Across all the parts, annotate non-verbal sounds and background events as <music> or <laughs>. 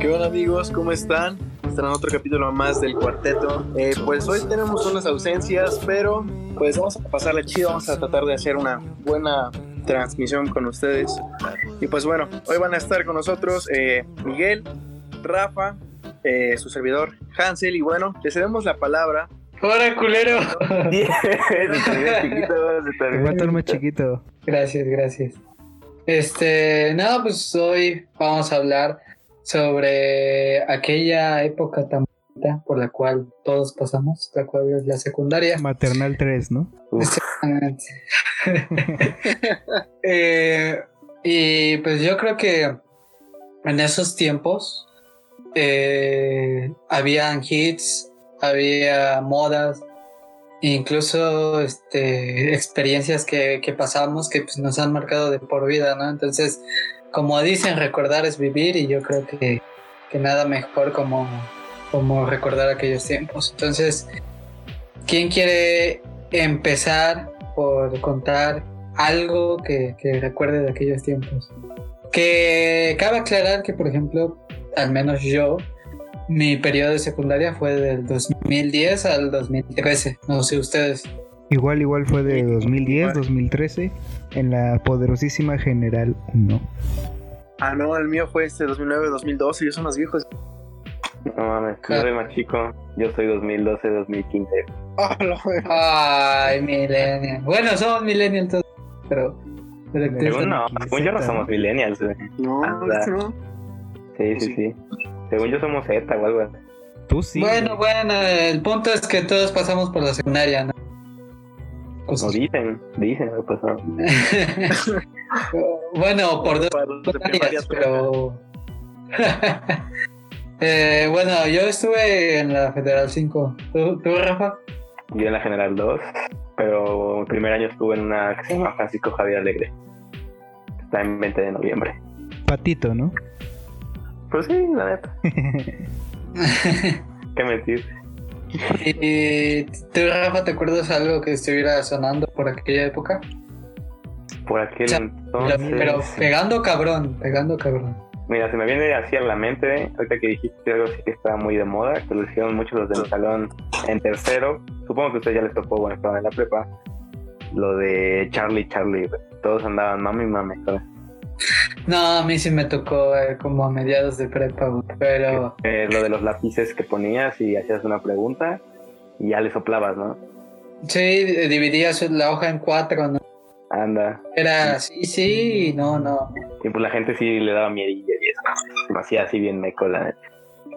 ¿Qué onda amigos? ¿Cómo están? Están en otro capítulo más del cuarteto. Eh, pues hoy tenemos unas ausencias, pero pues vamos a pasarla chido, vamos a tratar de hacer una buena transmisión con ustedes. Y pues bueno, hoy van a estar con nosotros eh, Miguel, Rafa, eh, su servidor Hansel y bueno, le cedemos la palabra. ¡Hola, culero! <laughs> chiquito, chiquito. Gracias, gracias. Este, nada, pues hoy vamos a hablar sobre aquella época tan bonita por la cual todos pasamos, la cual es la secundaria. Maternal 3, ¿no? Exactamente. <laughs> Eh, y pues yo creo que en esos tiempos eh, habían hits, había modas, incluso este, experiencias que, que pasamos que pues, nos han marcado de por vida, ¿no? Entonces, como dicen, recordar es vivir y yo creo que, que nada mejor como, como recordar aquellos tiempos. Entonces, ¿quién quiere empezar por contar algo que, que recuerde de aquellos tiempos? Que cabe aclarar que, por ejemplo, al menos yo, mi periodo de secundaria fue del 2010 al 2013. No sé ustedes. Igual, igual fue de 2010, 2013, en la poderosísima General 1. Ah, no, el mío fue este 2009, 2012, ellos son más viejos. No mames, yo soy más chico. Yo soy 2012, 2015. Ay, millennial. Bueno, somos millennials todos, pero... pero no, según yo no somos millennials, No, no. Sí, sí, sí. Según yo somos Z o algo así. Tú sí. Bueno, bueno, el punto es que todos pasamos por la secundaria, ¿no? Pues dicen, dicen que pasó. <laughs> bueno, por dos secundarias, pero... <laughs> eh, bueno, yo estuve en la Federal 5. ¿Tú, ¿Tú, Rafa? Yo en la General 2, pero el primer año estuve en una que se llama Francisco Javier Alegre. Está en 20 de noviembre. Patito, ¿no? Pues sí, la neta. <laughs> Qué mentir. ¿Y tú, Rafa, te acuerdas algo que estuviera sonando por aquella época? Por aquel entonces. Pero pegando cabrón, pegando cabrón. Mira, se me viene así a la mente, ahorita que dijiste algo así que estaba muy de moda, que lo hicieron muchos los del salón en tercero. Supongo que a ustedes ya les tocó cuando estaban en la prepa. Lo de Charlie, Charlie. Todos andaban mami, mami. ¿sabes? No, a mí sí me tocó eh, como a mediados de prepa, pero... Eh, lo de los lápices que ponías y hacías una pregunta y ya le soplabas, ¿no? Sí, dividías la hoja en cuatro, ¿no? Anda. Era sí, sí, no, no. Y pues la gente sí le daba miedo y eso. Lo hacía así bien meco, la neta.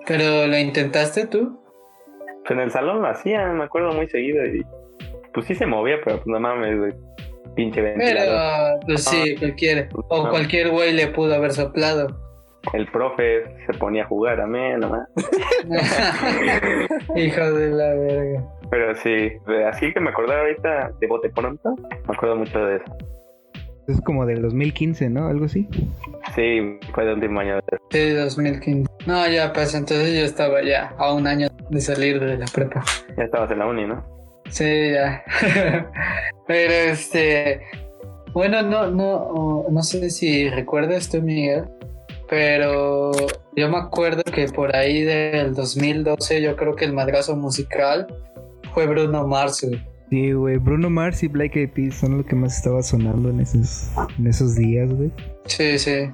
¿Pero lo intentaste tú? Pues en el salón lo hacía, me acuerdo muy seguido y... Pues sí se movía, pero pues no mames, güey pinche ventilador. Pero, pues sí, cualquiera. O cualquier güey le pudo haber soplado. El profe se ponía a jugar a mí, nomás. Hijo de la verga. Pero sí, así que me acordaba ahorita de bote pronto, me acuerdo mucho de eso. Es como del 2015, ¿no? Algo así. Sí, fue del último año. Sí, 2015. No, ya, pues entonces yo estaba ya a un año de salir de la prepa. Ya estabas en la uni, ¿no? Sí, ya. <laughs> Pero este. Bueno, no, no, no sé si recuerdas tú, Miguel, pero yo me acuerdo que por ahí del 2012, yo creo que el madrazo musical fue Bruno Mars. Sí, güey, Bruno Mars y Black Eyed Peas son lo que más estaba sonando en esos, en esos días, güey. Sí, sí.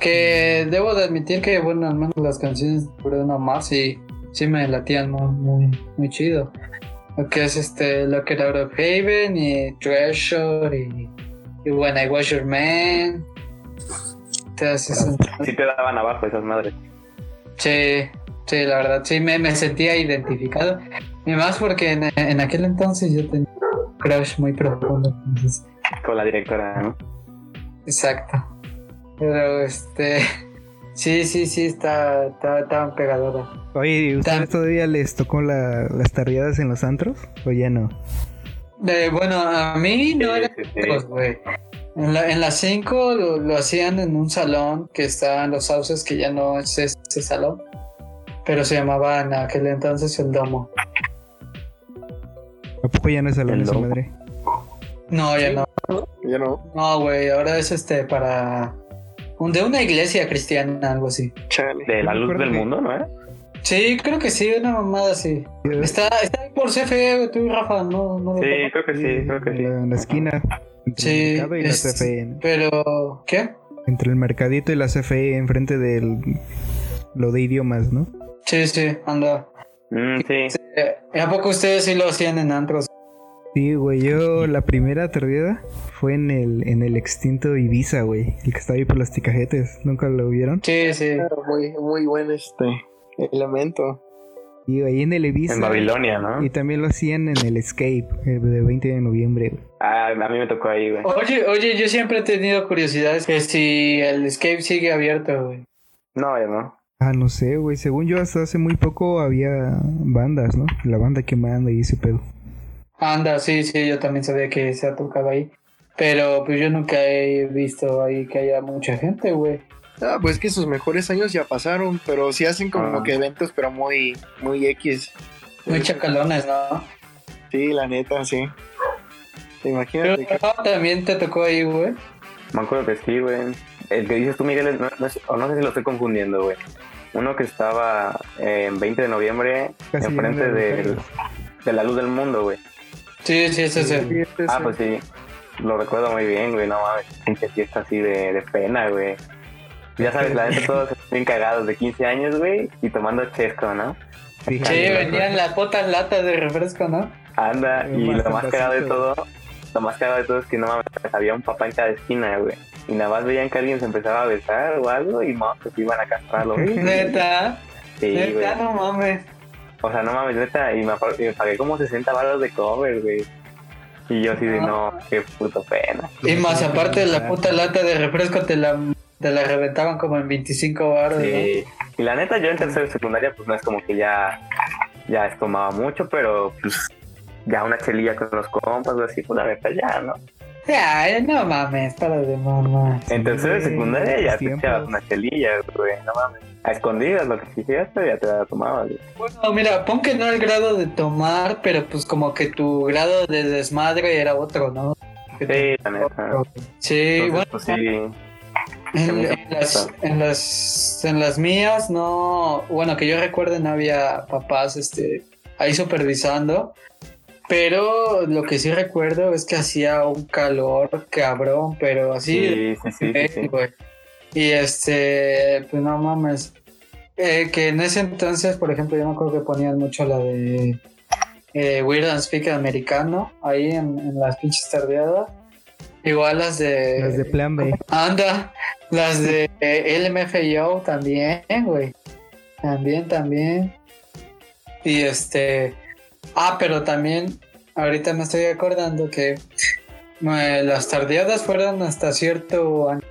Que debo de admitir que, bueno, al menos las canciones de Bruno Mars sí, sí me latían muy, muy, muy chido lo que es este lo que era Out of Haven y Treasure y, y When I Was Your Man Entonces, sí te daban abajo esas madres. Sí sí la verdad sí me, me sentía identificado. Y más porque en, en, aquel entonces yo tenía un crush muy profundo con la directora ¿no? exacto. Pero este Sí, sí, sí, está, está, está pegadora. Oye, ¿ustedes todavía les tocó la, las tarriadas en los antros? ¿O ya no? Eh, bueno, a mí no era güey. En la, en las 5 lo, hacían en un salón que está en los sauces, que ya no es ese salón. Pero se llamaba en aquel entonces el Domo. ¿A poco ya no es salón esa madre? No, ya no. Ya no. No, güey, ahora es este para de una iglesia cristiana, algo así. Chale. De la luz del que- mundo, ¿no? era? Sí, creo que sí, una mamada así. Está, está ahí por CFE, tú, Rafa, no, no lo Sí, creo que sí, creo que en sí. la, en la esquina. Entre Sí, el mercado y la es- CFE. ¿no? Pero, ¿qué? Entre el mercadito y la CFE enfrente del lo de idiomas, ¿no? Sí, sí, anda. Mm, sí. Eh, ¿A poco ustedes sí lo hacían en antros? Sí, güey, yo la primera tardía fue en el, en el extinto Ibiza, güey. El que estaba ahí por las ticajetes. ¿Nunca lo vieron? Sí, sí. Claro, Muy, muy buen este elemento. Y ahí en el Ibiza. En Babilonia, ¿no? Y también lo hacían en el Escape, el de 20 de noviembre, güey. Ah, a mí me tocó ahí, güey. Oye, oye, yo siempre he tenido curiosidades que si el escape sigue abierto, güey. No, ya no. Ah, no sé, güey. Según yo, hasta hace muy poco había bandas, ¿no? La banda que manda y ese pedo. Anda, sí, sí, yo también sabía que se ha tocado ahí. Pero pues yo nunca he visto ahí que haya mucha gente, güey. Ah, pues que sus mejores años ya pasaron, pero sí hacen como Ah. que eventos, pero muy, muy X. Muy chacalones, ¿no? Sí, la neta, sí. Pero Imagínate que también te tocó ahí, güey. Me acuerdo que sí, güey. El que dices tú, Miguel, no, no es- o no sé si lo estoy confundiendo, güey. Uno que estaba en 20 de noviembre Casi enfrente de, de la luz del mundo, güey. Sí, sí, sí, sí. Sí, Ah, pues sí. Lo recuerdo muy bien, güey. No mames. Pinche fiesta así de, de pena, güey. Ya sabes, la neta todos <laughs> bien cagados de 15 años, güey. Y tomando chesco, ¿no? Sí, Sí, vendían las putas latas de refresco, ¿no? Anda. Y lo más cagado de todo, lo más cagado de todo es que no mames, había un papá en cada esquina, güey. Y nada más veían que alguien se empezaba a besar o algo y no, pues iban a castrarlo, güey. <laughs> Neta, Sí, güey. neta, no mames. O sea, no mames, neta, y me, pagué como 60 baros de cover, güey. Y yo así de, no, qué puto pena. Y más aparte de la puta lata de refresco te la, te la reventaban como en 25 baros, Sí. Y la neta, yo en tercera de secundaria, pues no es como que ya, ya tomaba mucho, pero pues ya una chelilla con los compas o así, pues la neta ya, ¿no? Ay, no mames, para de mamá. En tercera de secundaria ya te echabas una chelilla, güey, no mames. A escondidas, lo que quisieras, pero ya te la tomabas. Bueno, mira, pon que no el grado de tomar, pero pues como que tu grado de desmadre era otro, ¿no? Sí, la neta. Sí, Entonces, bueno, pues sí. en, en las, en, las, en las mías no, bueno, que yo recuerde no había papás este, ahí supervisando, pero lo que sí recuerdo es que hacía un calor cabrón, pero así... Sí, sí, sí, sí, sí. Y este, pues no mames. Eh, que en ese entonces, por ejemplo, yo me acuerdo que ponían mucho la de eh, Weird and Speak americano ahí en, en las pinches tardeadas. Igual las de. Las de Plan B. Anda, las de eh, LMFAO también, güey. También, también. Y este. Ah, pero también, ahorita me estoy acordando que eh, las tardeadas fueron hasta cierto año.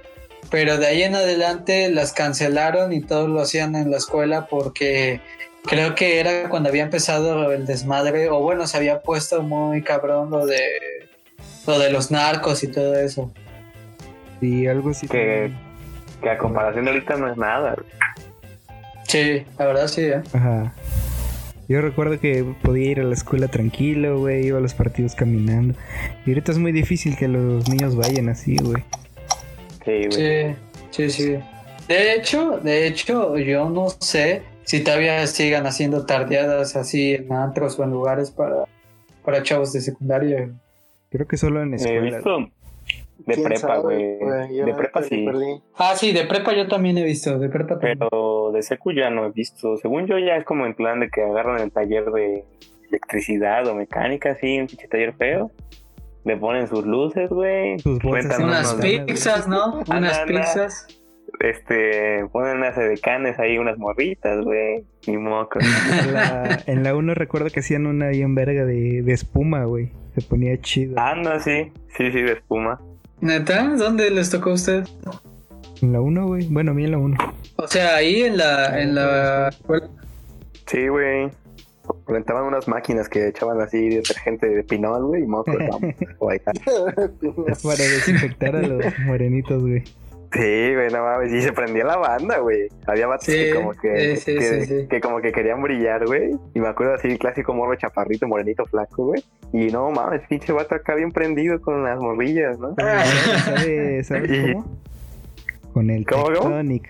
Pero de ahí en adelante las cancelaron y todos lo hacían en la escuela porque creo que era cuando había empezado el desmadre, o bueno, se había puesto muy cabrón lo de lo de los narcos y todo eso. Y algo así. Que, que a comparación de ahorita no es nada. Sí, la verdad sí, ¿eh? Ajá. Yo recuerdo que podía ir a la escuela tranquilo, güey, iba a los partidos caminando. Y ahorita es muy difícil que los niños vayan así, güey. Sí, güey. Sí, sí, sí. De hecho, de hecho, yo no sé si todavía sigan haciendo tardeadas así en antros o en lugares para, para chavos de secundaria. Creo que solo en He escuela. visto de ¿Quién prepa, güey. De prepa sí. perdí. Ah, sí, de prepa yo también he visto, de prepa también. Pero de secu ya no he visto. Según yo ya es como en plan de que agarran el taller de electricidad o mecánica, así, un pinche taller feo. Le ponen sus luces, güey. Sus bolsas Unas pizzas, ¿no? Unas anda. pizzas. Este, ponen unas edecanes ahí, unas morritas, güey. Y mocos. <laughs> En la, en la 1 recuerdo que hacían una bien verga de, de espuma, güey. Se ponía chido. Anda, sí. Sí, sí, de espuma. ¿Neta? ¿Dónde les tocó a usted? En la 1, güey. Bueno, a mí en la 1. O sea, ahí en la, en la escuela. Sí, güey. Rentaban unas máquinas que echaban así detergente de pinol, güey, y mocos. <laughs> vamos, o ahí está. Para desinfectar a los morenitos, güey. Sí, güey, no mames, y se prendía la banda, güey. Había vatos Sí, que como que, sí, sí, que, sí, sí. que como que querían brillar, güey. Y me acuerdo así, el clásico morro chaparrito, morenito, flaco, güey. Y no mames, pinche vato acá bien prendido con las morrillas, ¿no? ¿Sabes, <laughs> ¿sabes Y- cómo? Con el ¿Cómo, cómo? Tectonic.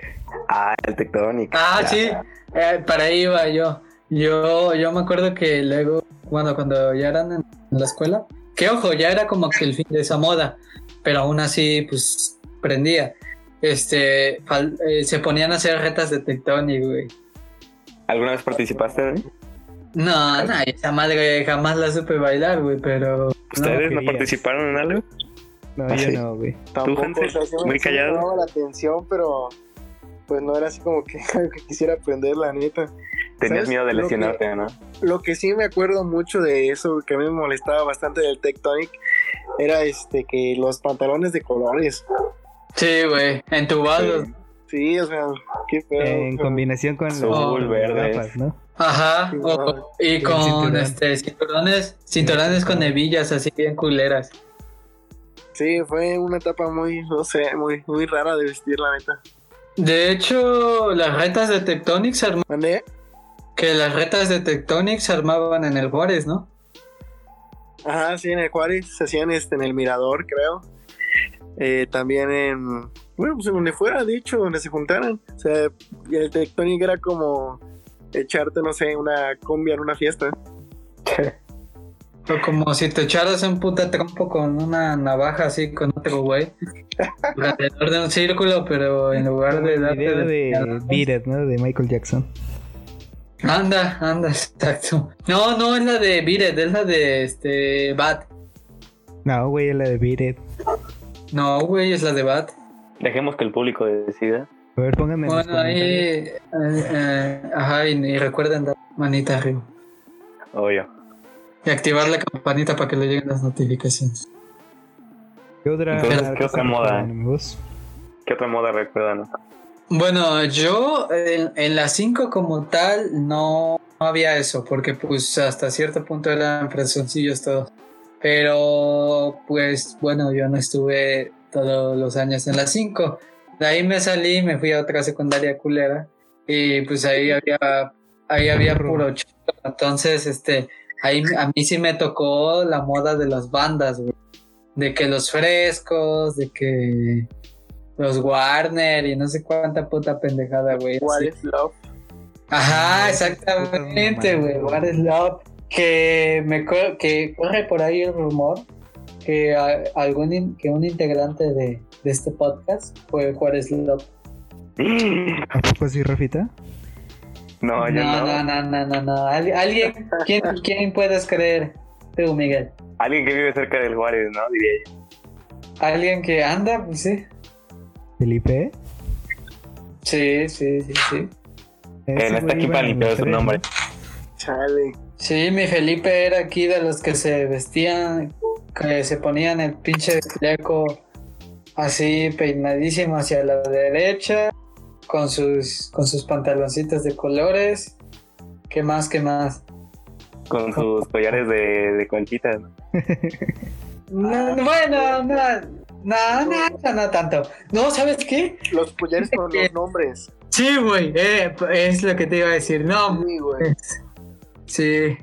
Ah, el Tectonic. Ah, Ya. sí, eh, para ahí iba yo. Yo, yo me acuerdo que luego, bueno, cuando ya eran en la escuela, que ojo, ya era como que el fin de esa moda, pero aún así, pues, prendía. Este, fal- eh, se ponían a hacer retas de Tectonic, güey. ¿Alguna vez participaste? Dani? No, no, esa madre jamás la supe bailar, güey, pero... ¿Ustedes no, participaron en algo? No, Ah, yo sí. no, güey. O sea, sí me- Muy sí me callado. llamaba la atención, pero pues no era así como que <laughs> quisiera aprender, la neta. Tenías ¿Sabes? miedo de Lo que- lesionarte, ¿no? Lo que sí me acuerdo mucho de eso, que a mí me molestaba bastante del Tectonic, era este que los pantalones de colores. Sí, güey, entubados. Sí, o sea, qué feo. En combinación con Azul, los verde. ¿no? Ajá, Sí, o- no. y con cinturón. este cinturones, cinturones con hebillas así bien culeras. Sí, fue una etapa muy, no sé, muy, muy rara de vestir, la neta. De hecho, las retas de Tectonic se ¿Mandé? Que las retas de Tectonic se armaban en el Juárez, ¿no? Ajá, sí, en el Juárez se hacían este, en el Mirador, creo. Eh, también en, bueno, pues en donde fuera, de hecho, donde se juntaran. O sea, y el Tectonic era como echarte, no sé, una cumbia en una fiesta. <laughs> O como si te echaras un puta trompo con una navaja así con otro güey. <laughs> alrededor de un círculo, pero en lugar de El darte video de de- Beat It, ¿no? De Michael Jackson. Anda, anda, exacto. No, no es la de It, es la de este Bat. No, güey, es la de It. No, güey, es la de Bat. Dejemos que el público decida. A ver, pónganme Bueno, ahí. eh, eh, ajá, y, y recuerden dar manita arriba. Obvio. Y activar la campanita para que le lleguen las notificaciones. ¿Qué otra, Entonces, ¿qué otra moda? ¿Qué otra moda recuerdan? Bueno, yo en, en la 5 como tal no, no había eso, porque pues hasta cierto punto eran fresoncillos todos. Pero pues bueno, yo no estuve todos los años en la 5. De ahí me salí, me fui a otra secundaria culera y pues ahí había ahí había puro chico. Entonces, este, ahí a mí sí me tocó la moda de las bandas, güey. De que los frescos, de que los Warner y no sé cuánta puta pendejada, güey. What así. is love? Ajá, exactamente, güey. What is love? Que me que corre por ahí el rumor que a- algún in- que un integrante de, de este podcast fue What is love. <gasps> ¿A poco así, Rafita? No, yo no, no. no, no, no, no, no. Al- alguien, ¿quién, quién puedes creer? Tú, Miguel. Alguien que vive cerca del Juárez, ¿no? Diría yo. Alguien que anda, pues sí. ¿Felipe? Sí, sí, sí, sí. Eh, Ese está aquí para limpiar los su nombre. ¿no? Chale. Sí, mi Felipe era aquí de los que se vestían, que se ponían el pinche fleco así peinadísimo hacia la derecha, con sus, con sus pantaloncitos de colores. ¿Qué más? ¿Qué más? Con sus collares de, de conchitas. ¿no? <laughs> No, no, bueno, no, no, no, no, no tanto. No, ¿sabes qué? Los collares con los nombres. Sí, güey, eh, es lo que te iba a decir. No, Sí, güey. sí.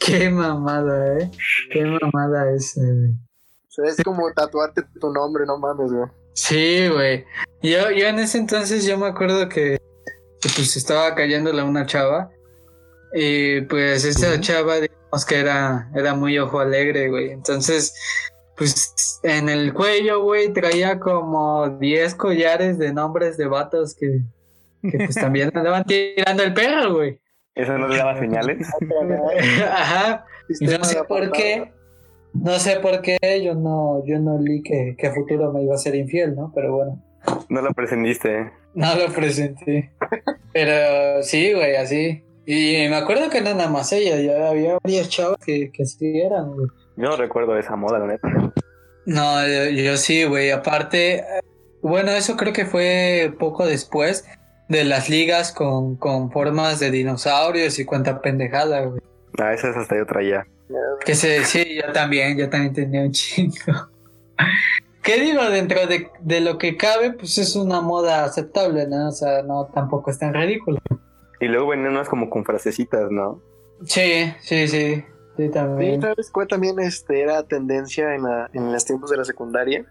Qué mamada, eh. Qué mamada es, güey. O sea, es como tatuarte tu nombre, no mames, güey. Sí, güey. Yo, yo en ese entonces yo me acuerdo que, que, pues estaba cayéndole a una chava. Y pues esa chava, digamos que era, era muy ojo alegre, güey. Entonces, pues en el cuello, güey, traía como 10 collares de nombres de vatos que, que pues también <laughs> andaban tirando el perro, güey. ¿Eso no le daba señales? <laughs> <laughs> Ajá. Y Sistema no sé por qué. No sé por qué yo no, yo no leí que, que a futuro me iba a ser infiel, ¿no? Pero bueno. No lo presentiste. No lo presenté. Pero sí, güey, así. Y me acuerdo que no nada más ella, ya había varias chavas que, que sí eran, güey. Yo no recuerdo esa moda, la neta. No, yo, yo sí, güey. Aparte, bueno, eso creo que fue poco después de las ligas con, con formas de dinosaurios y cuanta pendejada, güey. Ah, esa es hasta yo traía. Que se, sí, yo también, yo también tenía un chingo. ¿Qué digo? Dentro de, de lo que cabe, pues es una moda aceptable, ¿no? O sea, no tampoco es tan ridículo. Y luego venían unas como con frasecitas, ¿no? Sí, sí, sí. Sí, Sí, también. ¿sabes cuál también este, era tendencia en, la, en los tiempos de la secundaria?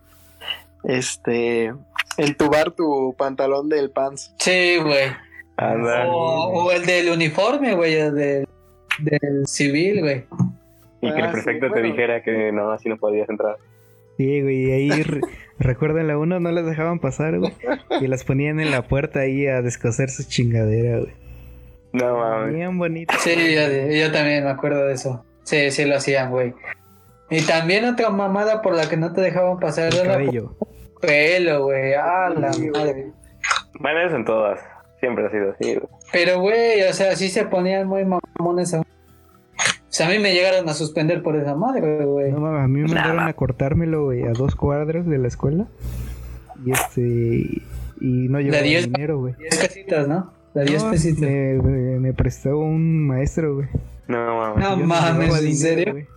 Este, entubar tu pantalón del pants. Sí, güey. O, o el del uniforme, güey, el del, del civil, güey. Y que el Ah, prefecto sí, te bueno. dijera que no, así no podías entrar. Sí, güey, y ahí re- <laughs> recuerdan la uno, no las dejaban pasar, güey. Y las ponían en la puerta ahí a descoser su chingadera, güey. No mames. Bien bonito. Sí, yo, yo también me acuerdo de eso. Sí, sí lo hacían, güey. Y también otra mamada por la que no te dejaban pasar El cabello. pelo, güey. Ah, la madre. Bueno, eso en todas. Siempre ha sido así, güey. Pero, güey, o sea, sí se ponían muy mamones. a- O sea, a mí me llegaron a suspender por esa madre, güey. No mames, a mí me mandaron a cortármelo, güey, a dos cuadras de la escuela. Y este. Y no llevaba diez- dinero, güey. 10 pesitas, ¿no? La 10 No, pesitas. Me, me- me prestó un maestro, güey. No mames. No mames, ¿en serio?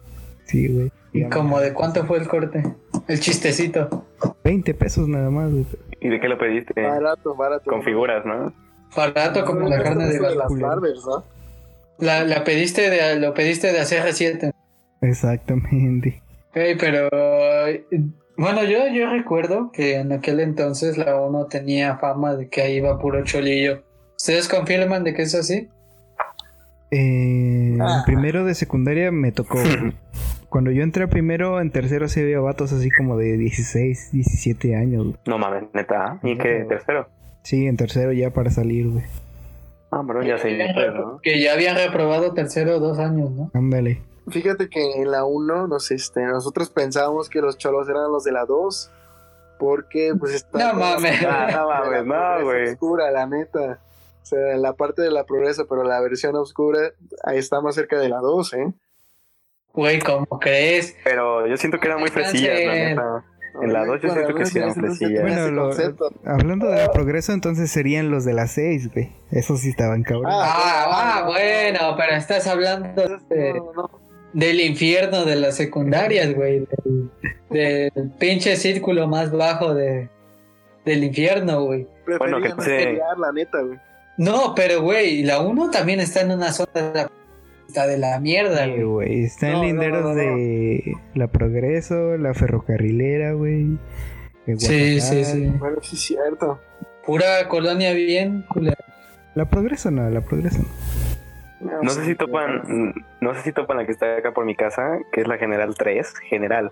Sí, güey. ¿Y como de cuánto fue el corte? El chistecito. 20 pesos nada más, güey. ¿Y de qué lo pediste? Barato, barato. Con figuras, ¿no? Barato como la carne de las barbers, ¿no? La, la pediste de, lo pediste de hace reciente. Exactamente. Ey, pero bueno, yo, yo recuerdo que en aquel entonces la ONU tenía fama de que ahí iba puro cholillo. ¿Ustedes confirman de que es así? Eh, en Ah. primero de secundaria me tocó. <laughs> Cuando yo entré primero, en tercero sí había vatos así como de 16, 17 años. güey. No mames, neta. ¿Y qué? ¿Tercero? Sí, en tercero ya para salir, güey. Ah, bro, ya sé, pues, ¿no? Que ya habían reprobado tercero dos años, ¿no? Ándale. Fíjate que en la 1 nos, este, nosotros pensábamos que los cholos eran los de la 2 porque pues está <laughs> No mames. <laughs> No mames, no, güey. oscura, la neta. O sea, la parte de la progreso, pero la versión oscura ahí está más cerca de la 2, ¿eh? Güey, ¿cómo crees? Pero yo siento que eran muy fresillas, la neta. En la 2 yo siento que sí eran fresillas. Bueno, lo-. Hablando de progreso, entonces serían los de las 6, güey. Esos sí estaban cabrón. Ah, ah, bueno, pero estás hablando de- No, no. del infierno de las secundarias, güey. Del, del pinche círculo más bajo de, del infierno, güey. Prefería que no estudiar, la neta, güey. No, pero güey, la 1 también está en una zona de la, está de la mierda, Sí, güey. No, no, linderos no, no. de la progreso, la ferrocarrilera, güey. Sí, sí, sí. Bueno, sí es cierto. Pura colonia bien culera. La progreso no, la progreso no. No sé si topan, no sé si topan la que está acá por mi casa, que es la General 3, General.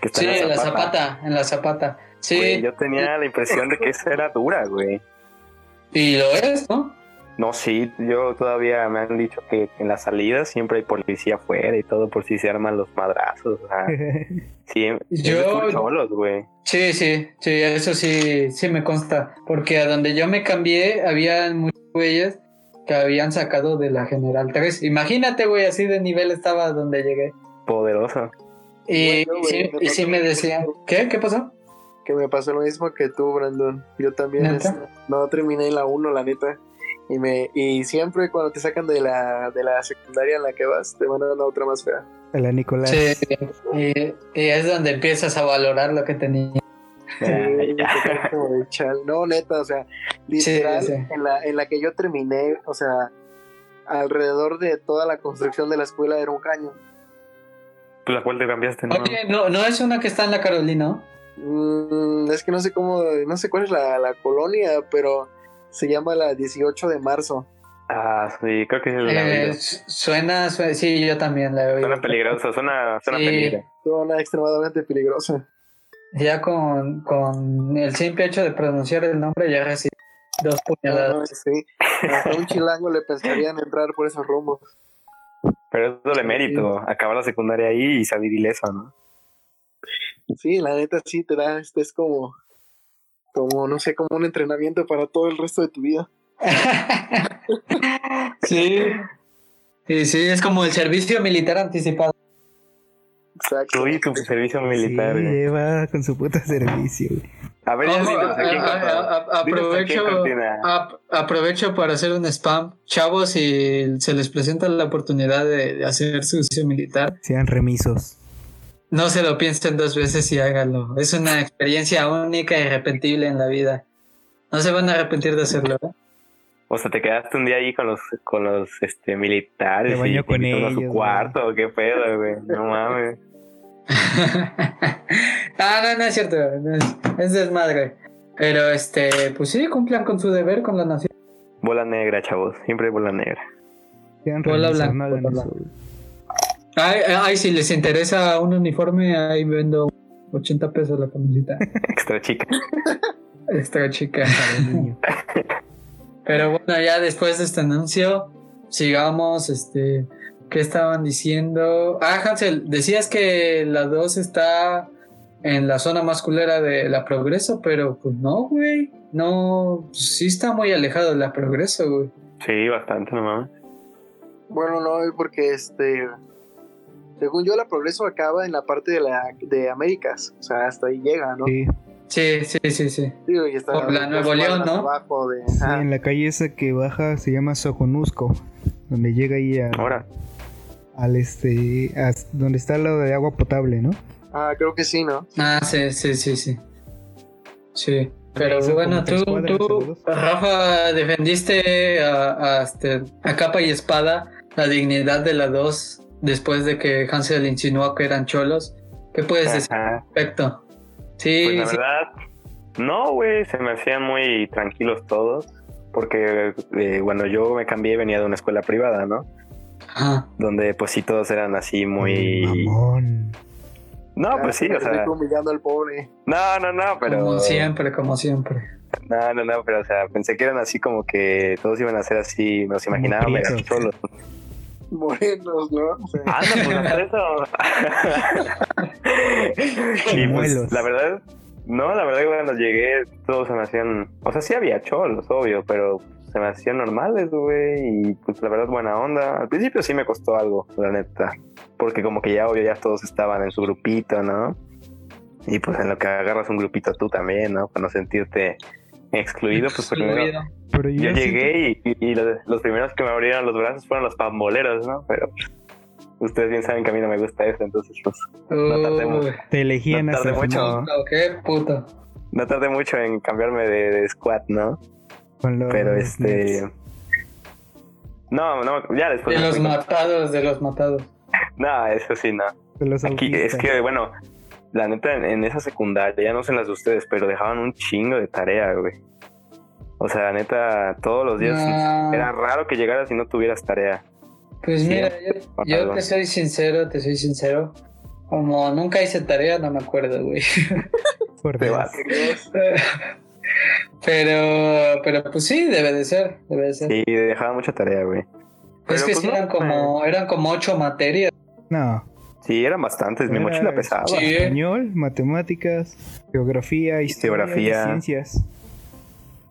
Que está Sí, en la Zapata. zapata, en la zapata. Sí, Güey, yo tenía la impresión de que esa era dura, güey. Y lo es, ¿no? No, sí, yo todavía me han dicho que en las salidas siempre hay policía afuera y todo por si se arman los madrazos. O sea, <laughs> de Yo- güey. Sí, sí, sí, eso sí, sí me consta. Porque a donde yo me cambié, había muchos güeyes que habían sacado de la General 3. Imagínate, güey, así de nivel estaba donde llegué. Poderoso. Y, Bueno, y sí, y sí me decían, ¿qué? ¿Qué pasó? Que me pasó lo mismo que tú, Brandon. Yo también este, no terminé en la 1, la neta. Y me y siempre cuando te sacan de la, de la secundaria en la que vas, te mandan a otra más fea. La Nicolás. Sí, y, y es donde empiezas a valorar lo que tenía. Sí, quedas como de chal. No, neta, o sea, literal, sí. En, la, en la que yo terminé, o sea, alrededor de toda la construcción de la escuela era un caño. Pues la cual te cambiaste, ¿no? Oye, no, no es una que está en la Carolina, ¿no? Mm, es que no sé cómo, no sé cuál es la, la colonia, pero se llama la 18 de marzo. Ah, sí, creo que es la Eh, suena, suena, sí, yo también la oído. Suena peligroso, suena, suena Sí. peligro. Zona extremadamente peligrosa. Ya con, con el simple hecho de pronunciar el nombre ya recibí dos puñaladas. Ah, sí. Hasta un chilango le pensarían entrar por esos rumbos. Pero es doble mérito, acabar la secundaria ahí y salir ileso, ¿no? Sí, la neta sí te da, este es como, como, no sé, como un entrenamiento para todo el resto de tu vida. <laughs> sí. Sí, sí, es como el servicio militar anticipado. Exacto. Tú y tu servicio militar, Sí, güey. lleva con su puta servicio, güey. A ver, ya dinos aprovecho, aprovecho para hacer un spam. Chavos, si se les presenta la oportunidad de, de hacer su servicio militar, Sean remisos. No se lo piensen dos veces y háganlo. Es una experiencia única e irrepetible en la vida. No se van a arrepentir de hacerlo. ¿eh? O sea, te quedaste un día ahí con los, con los este, militares. Te y te con a su cuarto, ¿o qué pedo, güey? No <laughs> mames. ah, no, no es cierto. no es, es desmadre. Pero este, pues sí, cumplan con su deber con la nación. Bola negra, chavos. Siempre bola negra. Bola blanca, bola güey. Ay, ay, si les interesa un uniforme, ahí vendo 80 pesos la camiseta. <laughs> Extra chica. <laughs> Extra chica. <laughs> Pero bueno, ya después de este anuncio, sigamos, este, ¿qué estaban diciendo? Ah, Hansel, decías que la 2 está en la zona más culera de la Progreso, pero pues no, güey. No, pues sí está muy alejado de la Progreso, güey. Sí, bastante, no mames. Bueno, no, porque este. Según yo, la progreso acaba en la parte de la de Américas. O sea, hasta ahí llega, ¿no? Sí, Sí, sí, sí, sí. Digo, y está Por la dos Nuevo León, ¿no? Abajo de, sí, en la calle esa que baja se llama Soconusco, donde llega ahí a- Ahora, al este, a- donde está el lado de agua potable, ¿no? Ah, creo que sí, ¿no? Ah, sí, sí, sí, sí. Sí. Pero bueno, tú, cuadras, tú. Rafa, defendiste a, a, este, a capa y espada la dignidad de la 2 después de que Hansel insinuó que eran cholos. ¿Qué puedes decir al respecto? Sí, Pues la sí. verdad, no, güey, se me hacían muy tranquilos todos. Porque eh, cuando yo me cambié venía de una escuela privada, ¿no? Ajá. Donde pues sí todos eran así muy... Mamón. No, pues sí, o sea... humillando al pobre. No, no, no, pero... Como siempre, como siempre. No, no, no, pero o sea, pensé que eran así como que todos iban a ser así, nos imaginábamos prietos. cholos. Morenos, ¿no? O sea, Anda, pues eso. <laughs> y pues la verdad, no, la verdad que cuando llegué todos se me hacían, o sea, sí había cholos, obvio, pero se me hacían normales, güey, y pues la verdad buena onda. Al principio sí me costó algo, la neta, porque como que ya obvio ya todos estaban en su grupito, ¿no? Y pues en lo que agarras un grupito tú también, ¿no? Para no sentirte excluido, pues primero Excluido. Pero yo, yo siento- llegué y, y- y los, los primeros que me abrieron los brazos fueron los pamboleros, ¿no? Pero pues, ustedes bien saben que a mí no me gusta eso, entonces pues No tardé mucho. te elegían No hasta tardé mucho. qué puto. no tardé mucho en cambiarme de, de squad, ¿no? con los Pero este... No, no, ya después... De los matados, de los matados. <laughs> No, eso sí, no. De los Aquí es que, bueno, la neta, en, en esa secundaria, ya no sé en las de ustedes, pero dejaban un chingo de tarea, güey. O sea, la neta, todos los días era raro que llegaras y no tuvieras tarea. Pues Sí, mira, yo, te soy sincero, te soy sincero. Como nunca hice tarea, no me acuerdo, güey. <laughs> Por <laughs> pero, pero pues sí, debe de ser, debe de ser. Sí, dejaba mucha tarea, güey. es que pues sí no, eran como, eran como ocho materias. No. Sí, eran bastantes, mi Era- mochila pesaba. Sí. Español, matemáticas, geografía, historia, Geografía. ciencias.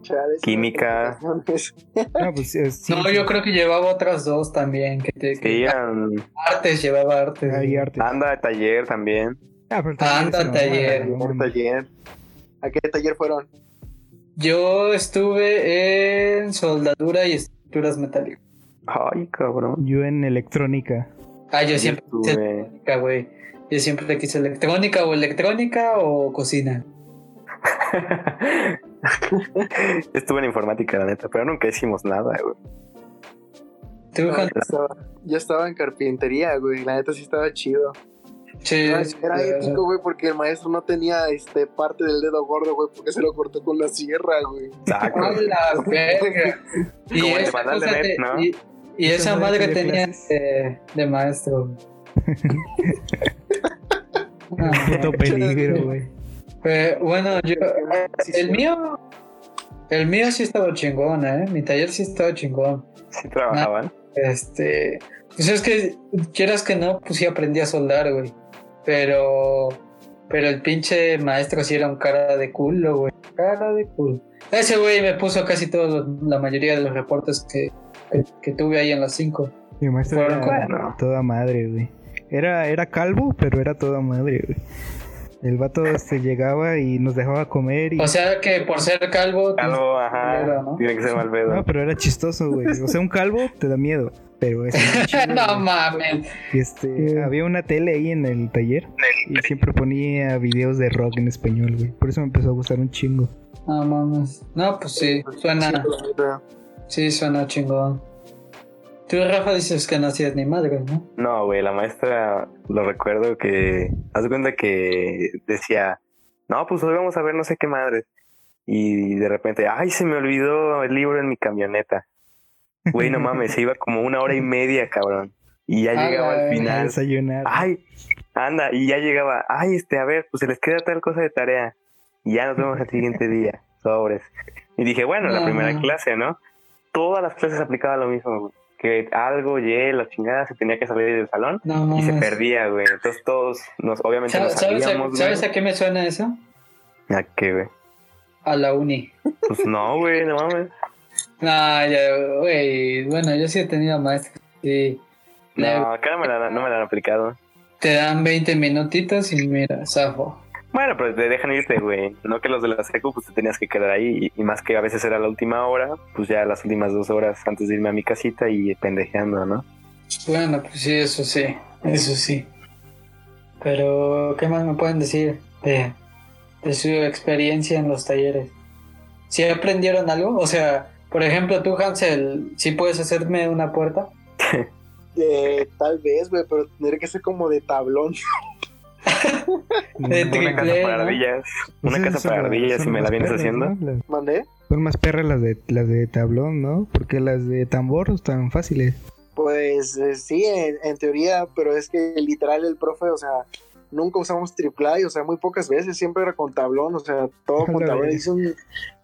chales, Química. no, pues eh, sí, <laughs> no, yo creo que llevaba otras dos también. Que te, que- Sí, eran Artes, llevaba artes. hay arte. anda de taller también. Ah, pero Anda, taller. Un güey. taller. ¿A qué taller fueron? Yo estuve en soldadura y estructuras metálicas. Ay, cabrón. Yo en electrónica. Ah, yo siempre quise estuve- electrónica, güey. Yo siempre quise electrónica o electrónica o cocina. <laughs> Estuve en informática, la neta, pero nunca hicimos nada, güey. ¿Tú, No, yo, estaba, yo estaba en carpintería, güey. La neta sí estaba chido. Sí, Era, épico, güey, porque el maestro no tenía este parte del dedo gordo, güey, porque se lo cortó con la sierra, güey. ¡A la verga! <laughs> Y Como el esa, cosa te- ¿no? y, y Esa esa madre tenía de, de maestro. <laughs> Ah, Puto peligro, güey. bueno, yo, el mío, el mío sí estaba chingón, ¿eh? Mi taller sí estaba chingón. Sí trabajaban. Este, pues es que quieras que no, pues sí aprendí a soldar, güey. Pero, pero el pinche maestro sí era un cara de culo, güey. Cara de culo. Ese güey me puso casi todos los- la mayoría de los reportes que, que, que tuve ahí en las 5. Mi maestro Fueron era bueno. toda madre, güey. Era, era calvo, pero era toda madre, güey. El vato este, llegaba y nos dejaba comer y... O sea que por ser calvo, pues, Algo, ajá. Era, ¿no? Tiene que ser mal pedo. No, pero era chistoso, güey. O sea, un calvo te da miedo, pero es <laughs> no mames. Este, había una tele ahí en el taller y siempre ponía videos de rock en español, güey. Por eso me empezó a gustar un chingo. No mames. No, pues sí, suena, Sí, pero- sí, suena chingón. Tú, Rafa, dices que no hacías ni madre, ¿no? No, güey, la maestra, lo recuerdo que, haz cuenta que decía, no, pues hoy vamos a ver no sé qué madre. y de repente, ay, se me olvidó el libro en mi camioneta. Güey, no mames, se iba como una hora y media, cabrón. Y ya <laughs> Ah, llegaba al final. desayunar. Ay, anda, y ya llegaba, ay, este, a ver, pues se les queda tal cosa de tarea. Y ya nos vemos el siguiente día, sobres. Y dije, bueno, la No, primera no. clase, ¿no? Todas las clases aplicaba lo mismo, güey. Que algo, y la chingada, se tenía que salir del salón No y se perdía, güey. Entonces todos, nos, obviamente nos ¿Sabes, sabes, salíamos, a, ¿Sabes a qué me suena eso? ¿A qué, güey? A la uni. Pues no, güey, no mames. No, ya, güey. Bueno, yo sí he tenido maestros. Sí. No, acá no me la, no me la han aplicado. Te dan 20 minutitos y mira, zafo. Bueno, pero te dejan irte, güey. No que los de la secu, pues te tenías que quedar ahí. Y, más que a veces era la última hora, pues ya las últimas dos horas antes de irme a mi casita y pendejeando, ¿no? Bueno, pues sí, eso sí. Eso sí. Pero, ¿qué más me pueden decir de, de su experiencia en los talleres? ¿Sí aprendieron algo? O sea, por ejemplo, tú, Hansel, ¿sí puedes hacerme una puerta? <laughs> Eh, tal vez, güey, pero tendría que ser como de tablón. <laughs> <laughs> Una casa para ¿no? ardillas. pues Una casa para las- ardillas, son si me la vienes perras, haciendo. ¿no? Las- ¿Mandé? Son más perras las de, las de tablón, ¿no? Porque las de tambor están fáciles. Pues eh, sí, en, en teoría, pero es que literal el profe, o sea, nunca usamos triple A, o sea, muy pocas veces, siempre era con tablón, o sea, todo con <laughs> tablón. Hice un,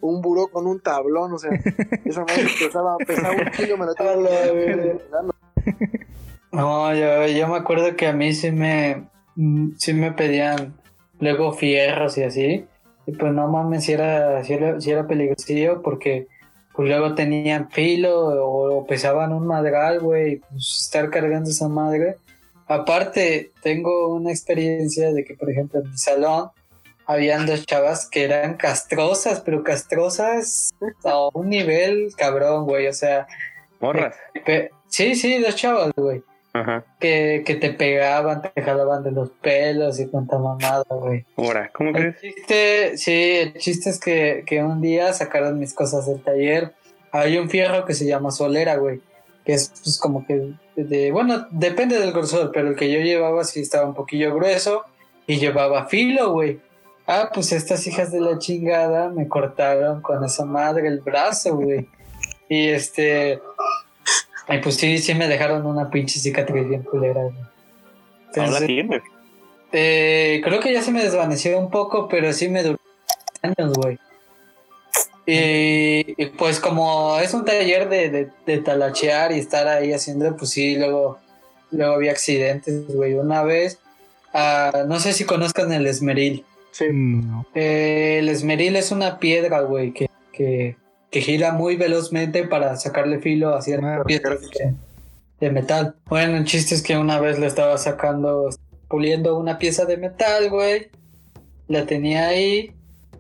un buró con un tablón, o sea, <laughs> esa madre pesaba, pesaba un kilo, me la verga. No, yo, yo me acuerdo que a mí sí me, sí me pedían luego fierros y así. Y pues no mames, si era, si era, si era peligrosillo porque pues luego tenían filo o, o pesaban un madral, güey. Pues estar cargando esa madre. Aparte, tengo una experiencia de que, por ejemplo, en mi salón habían dos chavas que eran castrosas, pero castrosas a un nivel cabrón, güey. O sea, Morras. sí, sí, dos chavas, güey Ajá. que, que te pegaban, te jalaban de los pelos y cuanta mamada, güey. Ahora, ¿cómo El crees? chiste, sí, el chiste es que, que un día sacaron mis cosas del taller. Hay un fierro que se llama solera, güey. Que es pues, como que de, bueno, depende del grosor, pero el que yo llevaba sí estaba un poquillo grueso y llevaba filo, güey. Ah, pues estas hijas de la chingada me cortaron con esa madre el brazo, güey. Y este. Y pues sí, sí me dejaron una pinche cicatriz bien culera, güey. Ahora Entonces, tienes. eh, creo que ya se me desvaneció un poco, pero sí me duró años, güey. Y, y, pues como es un taller de, de, de talachear y estar ahí haciendo, pues sí, luego, luego había accidentes, güey. Una vez, ah, no sé si conozcan el esmeril. Sí, No. Eh, el esmeril es una piedra, güey, que, que, que gira muy velozmente para sacarle filo a ciertas Ah, piezas de, de metal. Bueno, el chiste es que una vez le estaba sacando, puliendo una pieza de metal, güey. La tenía ahí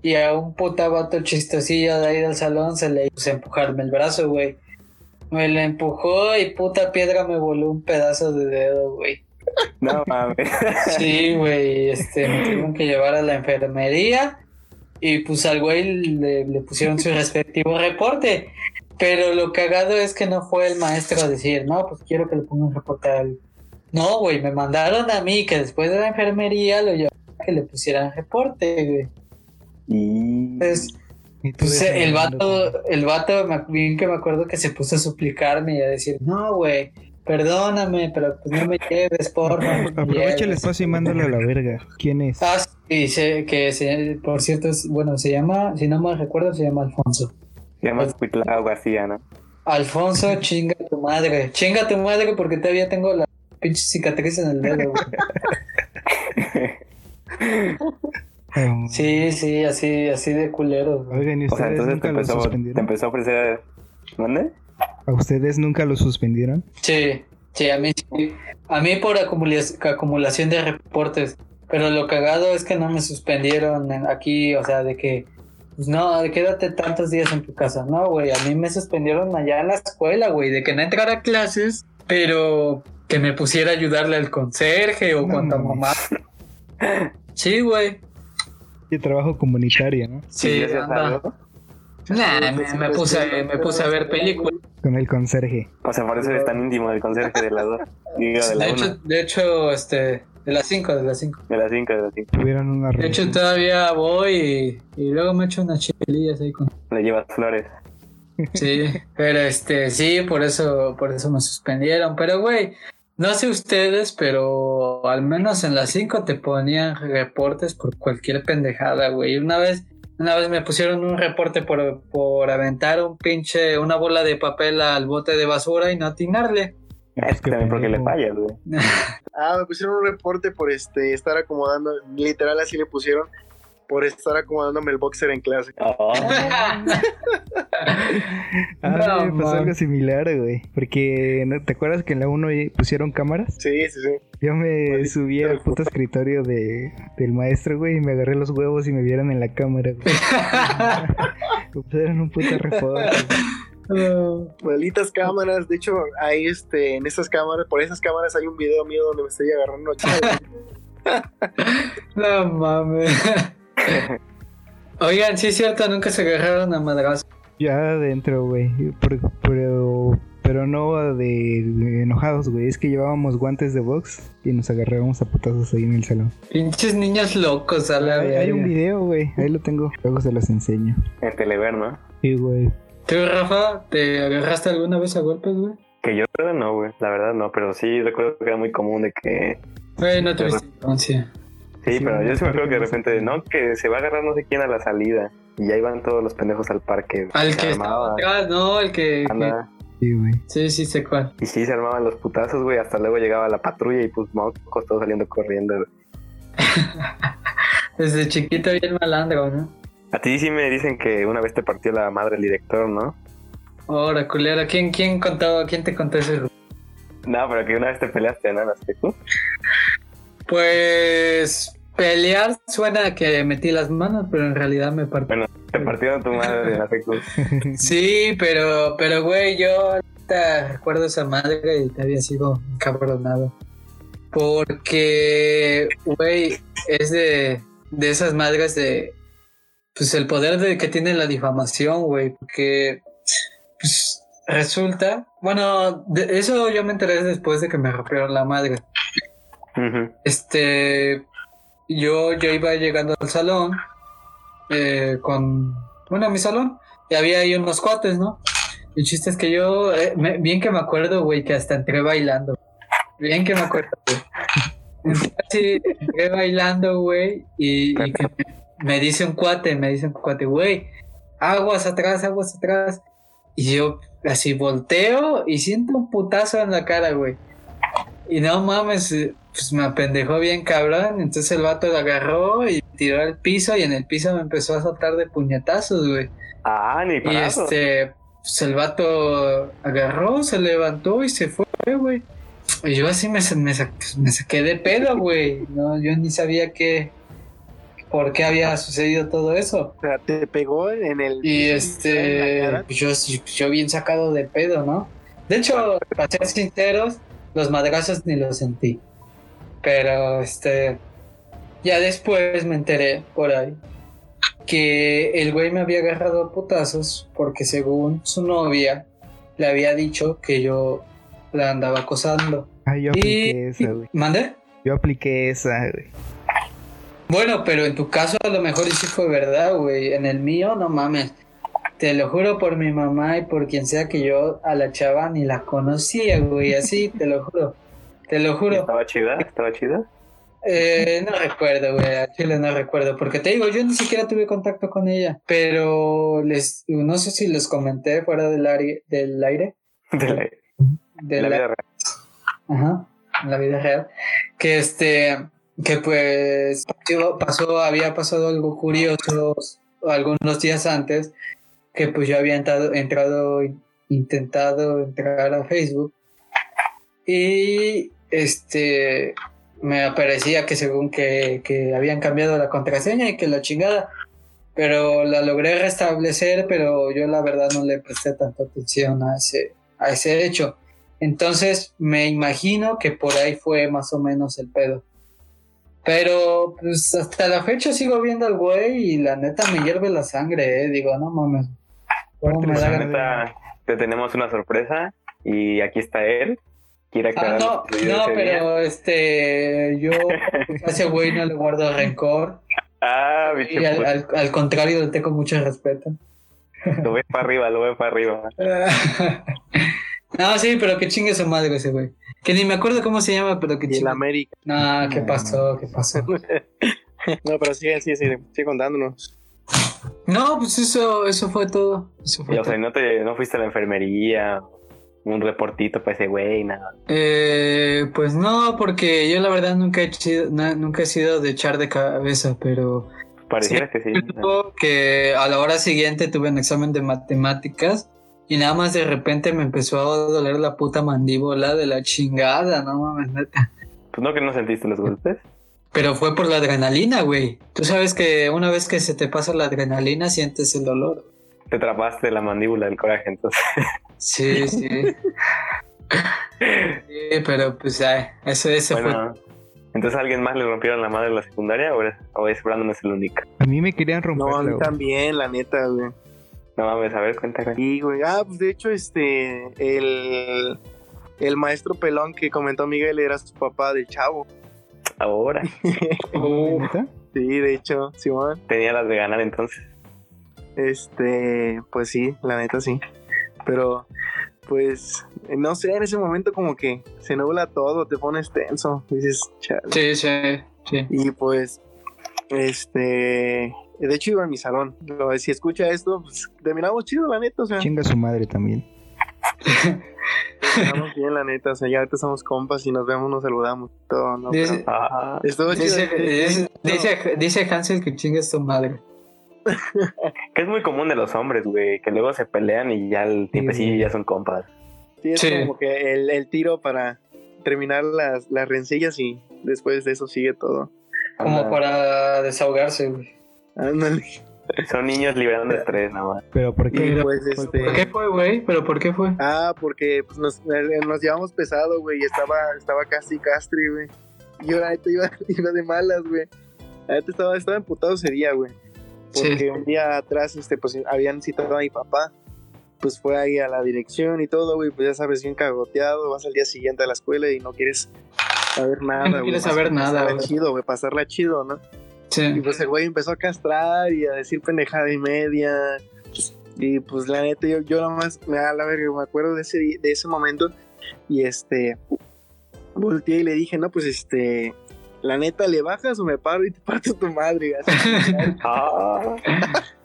y a un puta vato chistosillo de ahí del salón se le hizo empujarme el brazo, güey. Me lo empujó y puta piedra me voló un pedazo de dedo, güey. No mames. Sí, güey, este, me tuvieron que llevar a la enfermería y pues al güey le, le pusieron su <laughs> respectivo reporte. Pero lo cagado es que no fue el maestro a decir, no, pues quiero que le ponga un reporte a él. No, güey, me mandaron a mí que después de la enfermería lo llevaron a que le pusieran reporte, güey. Y... Entonces, Y tú pues el vato, el vato, bien que me acuerdo que se puso a suplicarme y a decir, no, güey, perdóname, pero pues no me lleves, no me Aprovecha el lleves". espacio y mándalo a la verga. ¿Quién es? Ah, sí, sé que se, por cierto, es, bueno, se llama, si no me recuerdo, se llama Alfonso. Se llama Cuitlao García, ¿no? Alfonso, chinga tu madre. Chinga tu madre porque todavía tengo la pinche cicatriz en el dedo, güey. <laughs> Sí, sí, así, así de culero, güey. Oigan, ¿y O sea, entonces te empezó, te empezó a ofrecer... ¿Dónde? ¿A ustedes nunca lo suspendieron? Sí, sí, a mí sí. A mí por acumula- acumulación de reportes. Pero lo cagado es que no me suspendieron en- aquí, o sea, de que, pues no, quédate tantos días en tu casa. No, güey, a mí me suspendieron allá en la escuela, güey, de que no entrara a clases, pero que me pusiera a ayudarle al conserje o No cuanta mamá. Sí, güey. De trabajo comunitario, ¿no? Sí, anda. Nah, me, me puse, me puse a ver películas. Con el conserje. O sea, por eso eres tan íntimo del conserje de la 2. <laughs> Digo, de la De 1. hecho, de hecho, este, De las 5, de las 5. De las 5, de las 5. Tuvieron una De hecho, todavía voy y, y luego me echo unas chelillas ahí con. Le llevas flores. Sí, pero este, sí, por eso, por eso me suspendieron. Pero, güey, no sé ustedes, pero al menos en las 5 te ponían reportes por cualquier pendejada, güey. Una vez, una vez me pusieron un reporte por, por aventar un pinche, una bola de papel al bote de basura y no atinarle. Es que qué también porque le fallas, güey. <laughs> Ah, me pusieron un reporte por este estar acomodando, literal así le pusieron, por estar acomodándome el boxer en clase. Oh, Ah, <laughs> No, me pasó man. algo similar, güey. Porque, ¿no- ¿te acuerdas que en la 1 pusieron cámaras? Sí, sí, sí. Yo me Maldito subí al puto escritorio de, del maestro, güey, y me agarré los huevos y me vieron en la cámara, güey. <laughs> Me pusieron un puto reporte. güey. Malditas cámaras. De hecho, ahí este, en esas cámaras, por esas cámaras hay un video mío donde me estoy agarrando a <laughs> chavos. no mames. Oigan, sí es cierto, nunca se agarraron a madrazo. Ya adentro, güey. Pero, pero no de, de enojados, güey. Es que llevábamos guantes de box y nos agarrábamos a putazos ahí en el salón. Pinches niños locos a la Hay, hay un video, güey. Ahí lo tengo. Luego se los enseño. en Telever, ¿no? Sí, güey. ¿Tú, Rafa, te agarraste alguna vez a golpes, güey? Que yo no, güey. La verdad no, pero sí recuerdo que era muy común de que... Güey, no tuviste infancia. Sí, Sí, pero yo sí me acuerdo que de repente, no, que se va a agarrar no sé quién a la salida. Y ya iban todos los pendejos al parque. Al que estaba armaba, atrás, no, el que... anda. Sí, güey. Sí, sí, sé cuál. Y sí, se armaban los putazos, güey. Hasta luego llegaba la patrulla y pues mocos todos saliendo corriendo. <laughs> Desde chiquito bien malandro, ¿no? A ti sí me dicen que una vez te partió la madre el director, ¿no? Ahora, culera, ¿quién, quién contó, quién te contó ese? No, pero que una vez te peleaste, ¿no? ¿Las que tú? Pues... Pelear suena a que metí las manos, pero en realidad me partí. Bueno, te partieron tu madre en la secu. <laughs> Sí, pero, pero, güey, yo ahorita recuerdo esa madre y te había sido cabronado. Porque, güey, es de, de esas madres de, pues el poder de que tiene la difamación, güey, porque, pues, resulta, bueno, de eso yo me enteré después de que me rompieron la madre. Este, yo, yo iba llegando al salón eh, con, bueno, a mi salón, y había ahí unos cuates, ¿no? El chiste es que yo, eh, me- bien que me acuerdo, güey, que hasta entré bailando. Bien que me acuerdo, güey. Así, entré bailando, güey, y, que me dice un cuate, me dice un cuate, güey, aguas atrás, aguas atrás. Y yo así volteo y siento un putazo en la cara, güey. Y no mames, eh, pues me apendejó bien cabrón. Entonces el vato lo agarró y tiró al piso y en el piso me empezó a soltar de puñetazos, güey. Ah, ni Y para eso. este, pues el vato agarró, se levantó y se fue, güey. Y yo así me, me, sa- pues, me saqué de pedo, güey. No, yo ni sabía qué, por qué había sucedido todo eso. O sea, te pegó en el. Y este, pues yo, yo bien sacado de pedo, ¿no? De hecho, para ser sinceros, los madrazos ni los sentí. Pero este, ya después me enteré por ahí que el güey me había agarrado a putazos porque según su novia le había dicho que yo la andaba acosando. Ah, yo apliqué Y, esa, güey. ¿Mande? Yo apliqué esa, güey. Bueno, pero en tu caso a lo mejor sí fue verdad, güey. En el mío, no mames. Te lo juro por mi mamá y por quien sea que yo a la chava ni la conocía, güey. Así, te lo juro. Te lo juro. ¿Estaba chida? ¿Estaba chida? Eh, no recuerdo, güey. A Chile no recuerdo. Porque te digo, yo ni siquiera tuve contacto con ella. Pero les, no sé si les comenté fuera del, aire del aire. <laughs> De la, De la la- vida real. Ajá, en la vida real. Que este, que pues pasó- había pasado algo curioso algunos días antes, que pues yo había entrado, entrado, intentado entrar a Facebook y este, me aparecía que según que, que habían cambiado la contraseña y que la chingada, pero la logré restablecer, pero yo la verdad no le presté tanta atención a ese, a ese hecho. Entonces me imagino que por ahí fue más o menos el pedo. Pero pues hasta la fecha sigo viendo al güey y la neta me hierve la sangre, eh. Digo, no mames. Neta, te tenemos una sorpresa y aquí está él. quiere Ah, no, no, día. pero este, yo <laughs> a ese güey no le guardo rencor. Ah, Y al, pues, al- al contrario, le tengo mucho respeto. lo ves para arriba, lo ves para arriba. <laughs> no, sí, pero que chingue su madre ese güey. Que ni me acuerdo cómo se llama, pero que Y el chingue. América. No, ¿qué pasó? ¿Qué pasó? <laughs> No, pero sigue, sigue, sigue, sigue contándonos. No, pues eso, eso fue todo. Eso fue Y, o sea, no, te, no fuiste a la enfermería, un reportito para ese güey, nada. Eh, pues no, porque yo la verdad nunca he sido, na- nunca he sido de echar de cabeza, pero Pareciera que sí. Recuerdo que a la hora siguiente tuve un examen de matemáticas y nada más de repente me empezó a doler la puta mandíbula de la chingada, no mames, neta. Pues no que no sentiste los golpes. Pero fue por la adrenalina, güey. Tú sabes que una vez que se te pasa la adrenalina sientes el dolor. Te atrapaste la mandíbula del coraje, entonces. Sí, sí. <laughs> sí, pero pues ay, eso, eso fue. bueno, entonces a alguien más le rompieron la madre en la secundaria o es, o es Brandon es el único. A mí me querían romper. No, a mí también, la neta, güey. No mames, a ver, cuenta. güey. Y, güey, ah, pues de hecho, este, el, el maestro pelón que comentó Miguel era su papá del chavo. Ahora <laughs> Uh, Sí, de hecho, Simón. tenía las de ganar entonces. Este, pues sí, la neta sí. Pero, pues, no sé, en ese momento como que se nubla todo, te pones tenso. Dices, chale. sí, sí, sí. Y pues, este, de hecho iba a mi salón. Si escucha esto, pues terminamos chido, la neta, o sea. Chinga su madre también. <laughs> Terminamos bien, la neta, o sea, ya ahorita somos compas y nos vemos, nos saludamos, todo, ¿no? Dice, Pero Ah, estuvo chido. dice, dice, No. dice, Hansel que chingues tu madre. <laughs> que es muy común de los hombres, güey, que luego se pelean y ya el tiempecillo güey. ya son compas. Sí, es Sí. como que el, el tiro para terminar las, las rencillas y después de eso sigue todo. Como para desahogarse, güey. Ándale. Son niños liberando estrés, nada más. Pero ¿por qué? Y pues ¿por este. ¿Por qué fue, güey? ¿Pero por qué fue? Ah, porque pues, nos, eh, nos llevamos pesado, güey, y estaba, estaba casi castri, güey. Y yo la neta iba, <laughs> iba de malas, güey. La neta estaba, estaba emputado ese día, güey. Porque Sí. un día atrás, este, pues habían citado a mi papá. Pues fue ahí a la dirección y todo, güey. Pues ya sabes, bien cagoteado. Vas al día siguiente a la escuela y no quieres saber nada, <laughs> No güey. quieres más saber nada, pasarla güey. chido, güey. Pasarla chido, ¿no? Y pues el güey empezó a castrar y a decir pendejada y media. Y pues la neta, yo, yo nada más me da la verga, me acuerdo de ese, de ese momento. Y este, volteé y le dije, no, pues este, la neta, ¿le bajas o me paro y te parto tu madre? Así, <laughs> Ah, <laughs>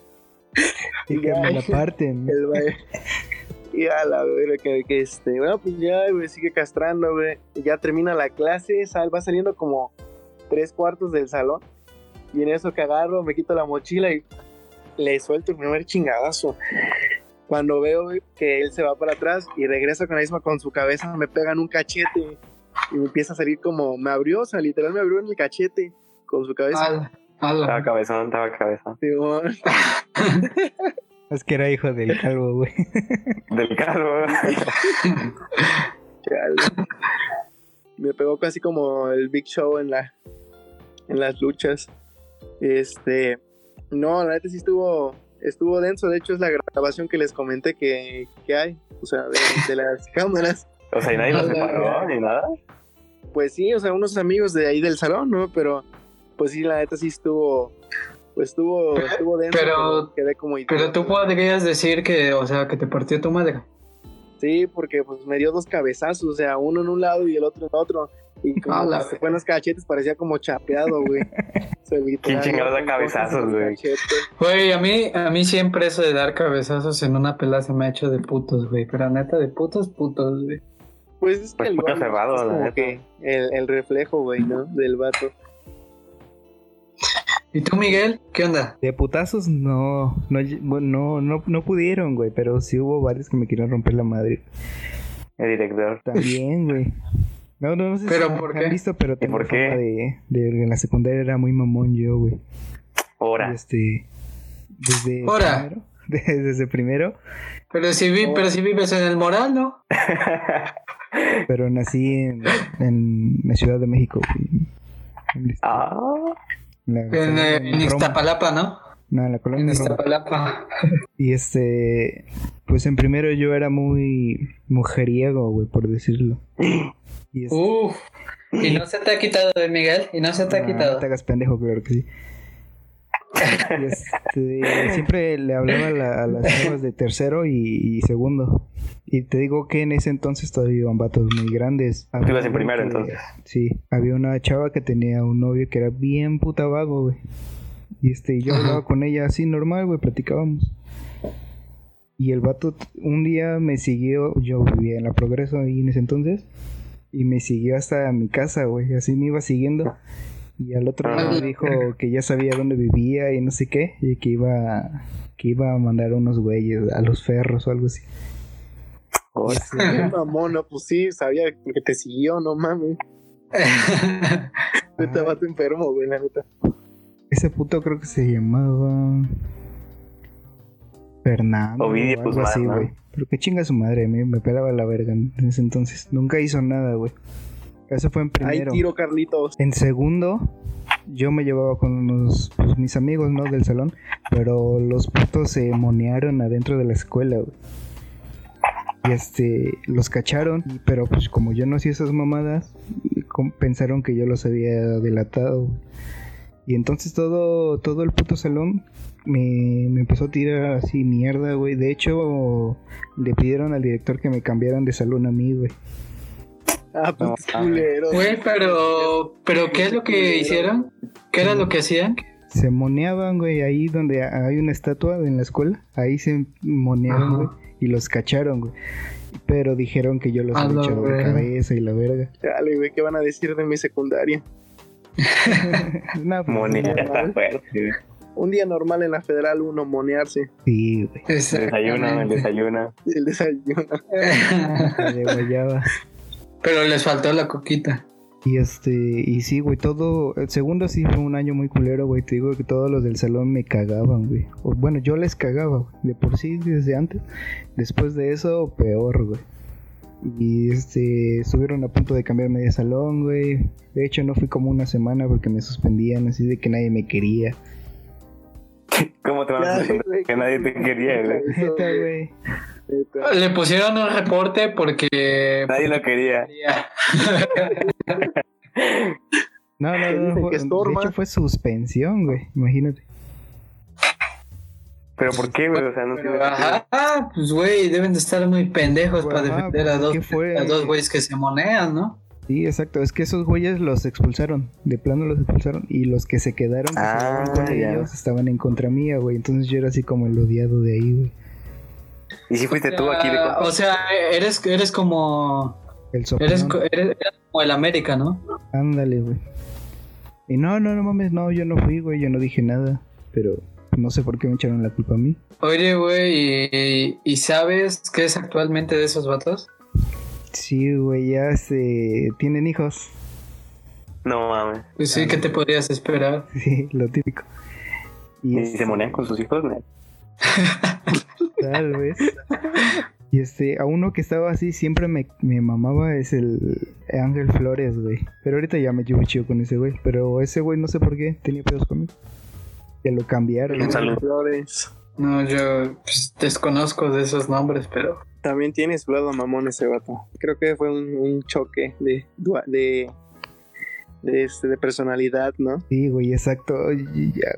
Y que me la parten. <laughs> el güey. Y a la verga, que, que este, bueno, pues ya, güey, sigue castrando, güey. Y Ya termina la clase, sal, va saliendo como tres cuartos del salón. Y en eso que agarro, me quito la mochila y le suelto el primer chingadazo. Cuando veo que él se va para atrás y regresa con la misma con su cabeza, me pegan un cachete y me empieza a salir como, me abrió, o sea, literal me abrió en el cachete con su cabeza. Estaba cabezón, estaba cabezón. <laughs> Es que era hijo del calvo, güey. Del. Chale. <laughs> Me pegó casi como el Big Show en la en las luchas. Este, no, la neta sí estuvo estuvo denso, de hecho es la grabación que les comenté que, que hay, o sea, de, de las <laughs> cámaras. O sea, y nadie lo Ala, separó ni nada. Pues sí, o sea, unos amigos de ahí del salón, ¿no? Pero pues sí, la neta sí estuvo pues estuvo estuvo denso, Pero- quedé como Pero tú podrías decir que, o sea, que te partió tu madre. Sí, porque pues me dio dos cabezazos, o sea, uno en un lado y el otro en otro. Y como A la que se fue en los cachetes, parecía como chapeado, güey. <laughs> Se literal, chingados da con cabezazos, güey? Güey, a mí, a mí siempre eso de dar cabezazos en una pelea se me ha hecho de putos, güey. Pero neta, de putos, putos, güey. Pues es que Pues el cerrado, es como que el, el reflejo, güey, ¿no? Del vato. ¿Y tú, Miguel? ¿Qué onda? De putazos no, no, bueno, no, no, no pudieron, güey, pero sí hubo varios que me querían romper la madre. El director. También, güey. <laughs> No, no, no sé ¿Pero si por han qué? visto, pero tengo por qué? de, de en la secundaria era muy mamón yo, güey. Ahora. Este, desde Ahora. primero, <laughs> desde primero, Pero si, vi, pero si vives en el moral, ¿no? <laughs> pero nací en, en la Ciudad de México, güey. En, este, Ah, la- En, eh, en Roma. Iztapalapa, ¿no? No, en la colonia En Roma. Iztapalapa. Y este, pues en primero yo era muy mujeriego, güey, por decirlo. Y este, Uf. Y no se te ha quitado, eh, Miguel. Y no se te ha quitado. No te hagas pendejo, claro que sí. Y este, siempre le hablaba a, la- a las chavas de tercero y, y segundo. Y te digo que en ese entonces todavía iban vatos muy grandes. Tú ibas en primero, que- entonces. Sí, había una chava que tenía un novio que era bien puta vago, güey. Y este, yo Ajá. hablaba con ella así normal, güey, platicábamos. Y el vato un día me siguió, yo vivía en la Progreso ahí en ese entonces, y me siguió hasta mi casa, güey, así me iba siguiendo. Y al otro Ah. día me dijo que ya sabía dónde vivía y no sé qué, y que iba, que iba a mandar unos güeyes a los ferros o algo así. Qué mamón, no, pues sí, sabía que te siguió, no mames. Neta, <laughs> vato enfermo, güey, la neta. Ese puto creo que se llamaba Fernando Ovidio o algo Guzmán, así, ¿no? güey. Pero que chinga su madre, a mí me pelaba la verga en ese entonces. Nunca hizo nada, güey. Eso fue en Ahí primero. tiro, Carlitos. En segundo, yo me llevaba con unos, pues, mis amigos, ¿no? Del salón. Pero los putos se monearon adentro de la escuela, güey. Y este, los cacharon. y- Pero pues como yo no hacía esas mamadas, pensaron que yo los había delatado. güey. Y entonces todo, todo el puto salón me, me empezó a tirar así mierda, güey. De hecho, le pidieron al director que me cambiaran de salón a mí, güey. Ah, pues No, culero. Güey, pero, pero ¿qué es lo que hicieron? ¿Qué era lo que hacían? Se moneaban, güey, ahí donde hay una estatua en la escuela. Ahí se monearon, Ajá. güey. Y los cacharon, güey. Pero dijeron que yo los había echado de cabeza y la verga. Dale, güey, ¿qué van a decir de mi secundaria? <laughs> no, pues, Moneda está fuerte. Un día normal en la Federal 1, monearse. Sí, güey. El desayuno, <laughs> el desayuno. El desayuno. la de guayaba. Pero les faltó la coquita. Y este, y sí, güey, todo, el segundo sí fue un año muy culero, güey, te digo que todos los del salón me cagaban, güey. Bueno, yo les cagaba, güey, de por sí desde antes. Después de eso, peor, güey. Y este, estuvieron a punto de cambiarme de salón, güey. De hecho, no fui como una semana porque me suspendían, así de que nadie me quería. <laughs> ¿Cómo te vas a güey. que nadie te quería, güey? <laughs> Neta. Le pusieron un reporte porque... Nadie lo quería. <laughs> No, no, no, fue- de hecho fue suspensión, güey, imagínate. ¿Pero por qué, güey? O sea, no tiene Pero, ajá, ah, pues güey, deben de estar muy pendejos para Ajá, defender pues, a dos, ¿qué fue? a dos güeyes que se monean, ¿no? Sí, exacto. Es que esos güeyes los expulsaron. De plano los expulsaron. Y los que se quedaron que se Ah, quedaron con ya. ellos estaban en contra mía, güey. Entonces yo era así como el odiado de ahí, güey. ¿Y si fuiste tú aquí de Ah, o sea, eres, eres como... El. Eres, eres, eres como el América, ¿no? Ándale, güey. Y no, no, no mames, no, yo no fui, güey. Yo no dije nada. Pero no sé por qué me echaron la culpa a mí. Oye, güey, ¿y, y sabes qué es actualmente de esos vatos? Sí, güey, ya se tienen hijos. No mames. Pues sí, ¿qué te podrías esperar? <laughs> Sí, lo típico. Y ¿Y este, se monean con sus hijos? ¿no? <laughs> Tal vez. Y este, a uno que estaba así siempre me, me mamaba es el Ángel Flores, güey. Pero ahorita ya me llevo chido con ese güey. Pero ese güey no sé por qué tenía pedos conmigo. Ya lo cambiaron. Un saludo. Flores. No, yo pues, desconozco de esos nombres, pero... También tiene su lado mamón ese vato. Creo que fue un, un choque de, de, de, este, de personalidad, ¿no? Sí, güey, exacto.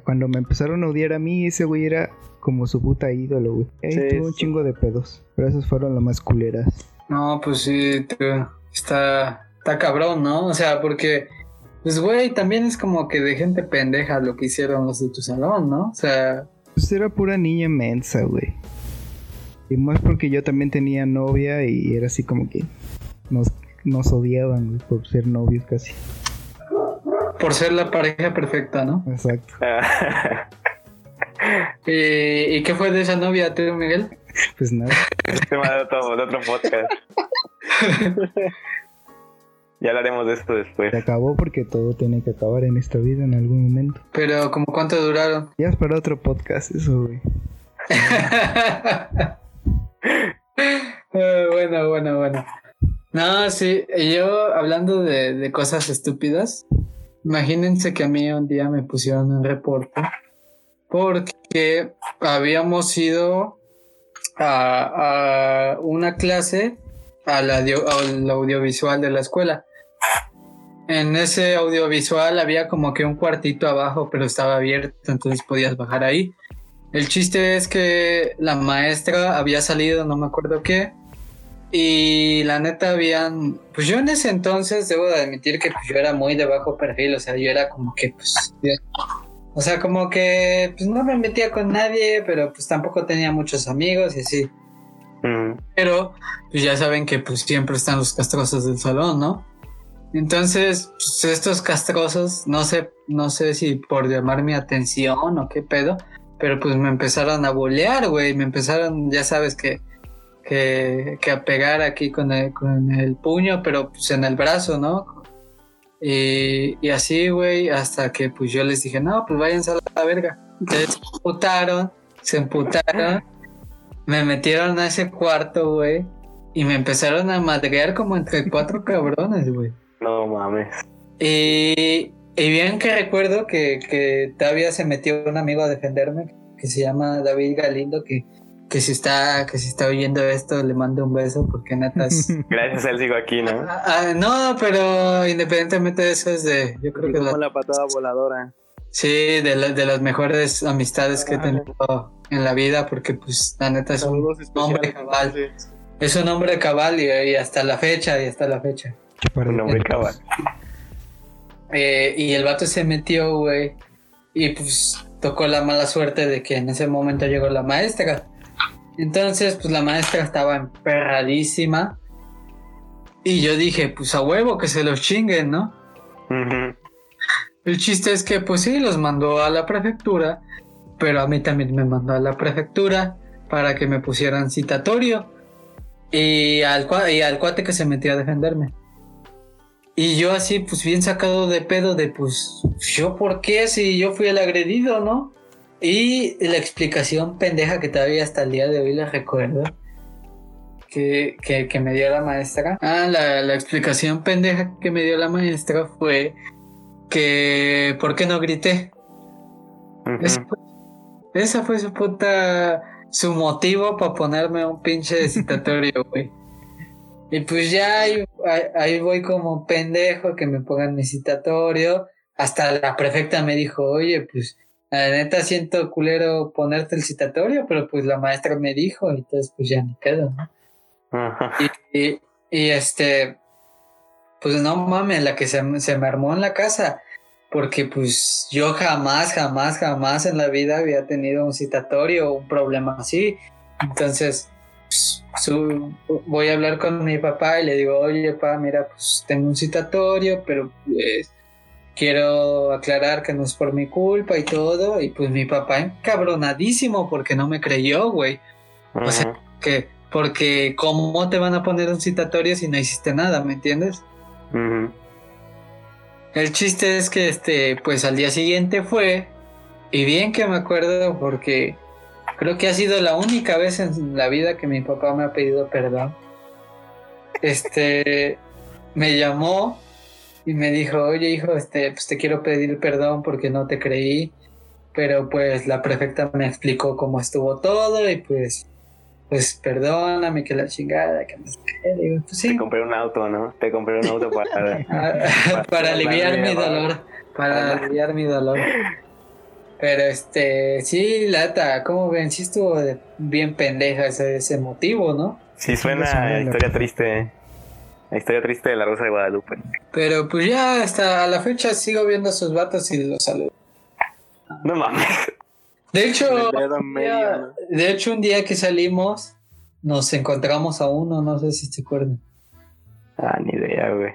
Cuando me empezaron a odiar a mí, ese güey era como su puta ídolo, güey. Ahí Sí, tuvo un sí. chingo de pedos. Pero esas fueron las más culeras. No, pues sí, está, está cabrón, ¿no? O sea, porque, pues, güey, también es como que de gente pendeja lo que hicieron los de tu salón, ¿no? O sea, Pues era pura niña mensa, güey. Y más porque yo también tenía novia y era así como que nos, nos odiaban, güey, por ser novios casi. por ser la pareja perfecta, ¿no? Exacto. Ah, <laughs> ¿Y, y qué fue de esa novia, tú, Miguel? Pues nada. <laughs> tema de otro, de otro podcast. <laughs> ya hablaremos de esto después. Se acabó porque todo tiene que acabar en esta vida en algún momento. Pero, ¿como cuánto duraron? Ya es para otro podcast eso, güey. <laughs> Eh, bueno, bueno, bueno. No, sí, yo hablando de, de cosas estúpidas, imagínense que a mí un día me pusieron un reporte porque habíamos ido a, a una clase al, audio- al audiovisual de la escuela. En ese audiovisual había como que un cuartito abajo, pero estaba abierto, entonces podías bajar ahí. El chiste es que la maestra había salido, no me acuerdo qué, y la neta habían, pues yo en ese entonces debo de admitir que pues yo era muy de bajo perfil, o sea, yo era como que pues, o sea, como que pues no me metía con nadie, pero pues tampoco tenía muchos amigos y así. Mm, Pero pues ya saben que pues siempre están los castrosos del salón, ¿no? Entonces, pues, estos castrosos, no sé, no sé si por llamar mi atención o qué pedo, pero pues me empezaron a bolear, güey, me empezaron, ya sabes que, que, a pegar aquí con el, con el puño, pero pues en el brazo, ¿no? Y, y así, güey, hasta que pues yo les dije, no, pues váyanse a la verga. Entonces se emputaron, se emputaron, me metieron a ese cuarto, güey, y me empezaron a madrear como entre cuatro cabrones, güey. No mames. Y, y bien que recuerdo que, que todavía se metió un amigo a defenderme, que se llama David Galindo, que, que si está, que si está oyendo esto, le mando un beso, porque neta es... <laughs> Gracias a él sigo aquí, ¿no? Ah, ah, no, pero independientemente de eso es de, yo creo que Como la- la patada voladora. sí, de, la- de las mejores amistades que he tenido en la vida, porque pues la neta es un, hombre cabal. es un hombre cabal y, y hasta la fecha, y hasta la fecha. Cabal. Eh, y el vato se metió, güey. Y pues tocó la mala suerte de que en ese momento llegó la maestra. Entonces, pues la maestra estaba emperradísima. Y yo dije, pues a huevo que se los chinguen, ¿no? El chiste es que, pues sí, los mandó a la prefectura. Pero a mí también me mandó a la prefectura para que me pusieran citatorio. Y al, y al cuate que se metió a defenderme. Y yo así, pues bien sacado de pedo de, pues, ¿yo por qué? Si yo fui el agredido, ¿no? Y la explicación pendeja que todavía hasta el día de hoy la recuerdo. Que, que, que me dio la maestra. Ah, la, la explicación pendeja que me dio la maestra fue que, ¿por qué no grité? Esa fue, esa fue su puta. Su motivo para ponerme un pinche citatorio, güey. Y pues ya ahí, voy como pendejo que me pongan mi citatorio. Hasta la prefecta me dijo, oye, pues la neta siento culero ponerte el citatorio, pero pues la maestra me dijo, y entonces pues ya ni pedo, ¿no? Ajá. Y, y- y, este, pues no mames, la que se, se me armó en la casa, porque pues yo jamás, jamás, jamás en la vida había tenido un citatorio o un problema así. Entonces, su- voy a hablar con mi papá y le digo, oye, papá, mira, pues tengo un citatorio, pero pues quiero aclarar que no es por mi culpa y todo. Y pues mi papá encabronadísimo porque no me creyó, güey O sea, que porque cómo te van a poner un citatorio si no hiciste nada, ¿me entiendes? El chiste es que este, pues al día siguiente fue y bien que me acuerdo porque creo que ha sido la única vez en la vida que mi papá me ha pedido perdón. Este <laughs> me llamó y me dijo, "Oye, hijo, este, pues te quiero pedir perdón porque no te creí." Pero pues la prefecta me explicó cómo estuvo todo y pues pues perdóname que la chingada, que no sé qué. Pues sí, Te compré un auto, ¿no? Te compré un auto para... <laughs> Ah, <laughs> para aliviar mi Para- dolor. Para aliviar mi dolor. Pero este, sí, lata, como ven, sí estuvo de- bien pendeja ese, ese motivo, ¿no? Sí, Suena a la- historia triste. La historia triste de la Rosa de Guadalupe. Pero pues ya hasta a la fecha sigo viendo a sus vatos y los saludo. No mames. De hecho, de hecho, un día que salimos, nos encontramos a uno, no sé si se acuerdan. Ah, ni idea, güey.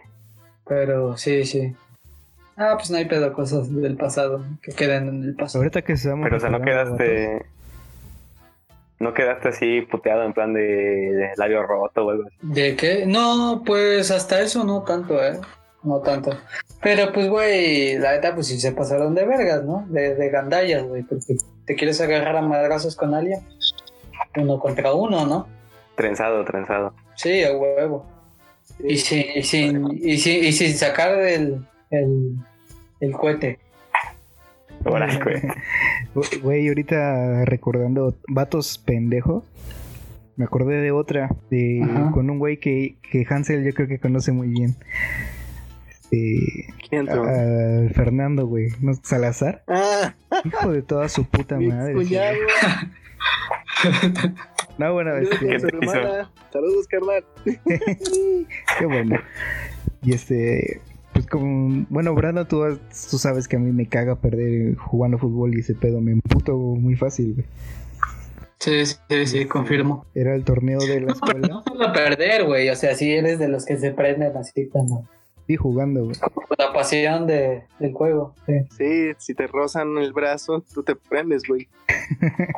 Pero sí, sí. Ah, pues no hay pedo, cosas del pasado que queden en el pasado. Ahorita que estamos. Pero, o sea, no quedaste... No quedaste así puteado en plan de, de labio roto o algo así. ¿De qué? No, pues hasta eso no tanto, ¿eh? No tanto. Pero pues, güey, la neta, pues sí se pasaron de vergas, ¿no? De, de gandallas, güey, porque te quieres agarrar a madrazos con alguien. Uno contra uno, ¿no? Trenzado, trenzado. Sí, a huevo. Y sin, y sin, y sin, y sin sacar el, el, el cohete. Ahora, güey. <laughs> Güey, ahorita recordando vatos pendejos. Me acordé de otra, de Ajá. con un güey que, que Hansel yo creo que conoce muy bien. Este, ¿Quién entró? al Fernando, güey. ¿No? Salazar. Ah, Hijo de toda su puta madre. cuñado. No, bueno, este. Saludos, carnal. <laughs> qué bueno. Y este, como, bueno, Brando, tú, has- tú sabes que a mí me caga perder jugando fútbol y ese pedo me emputo muy fácil, güey. Sí, sí, sí, confirmo. Era el torneo de la No, pero escuela no solo perder, güey. O sea, si eres de los que se prenden así cuando. y jugando, güey. La pasión de, del juego. Sí. Sí, si te rozan el brazo, tú te prendes, güey. <laughs>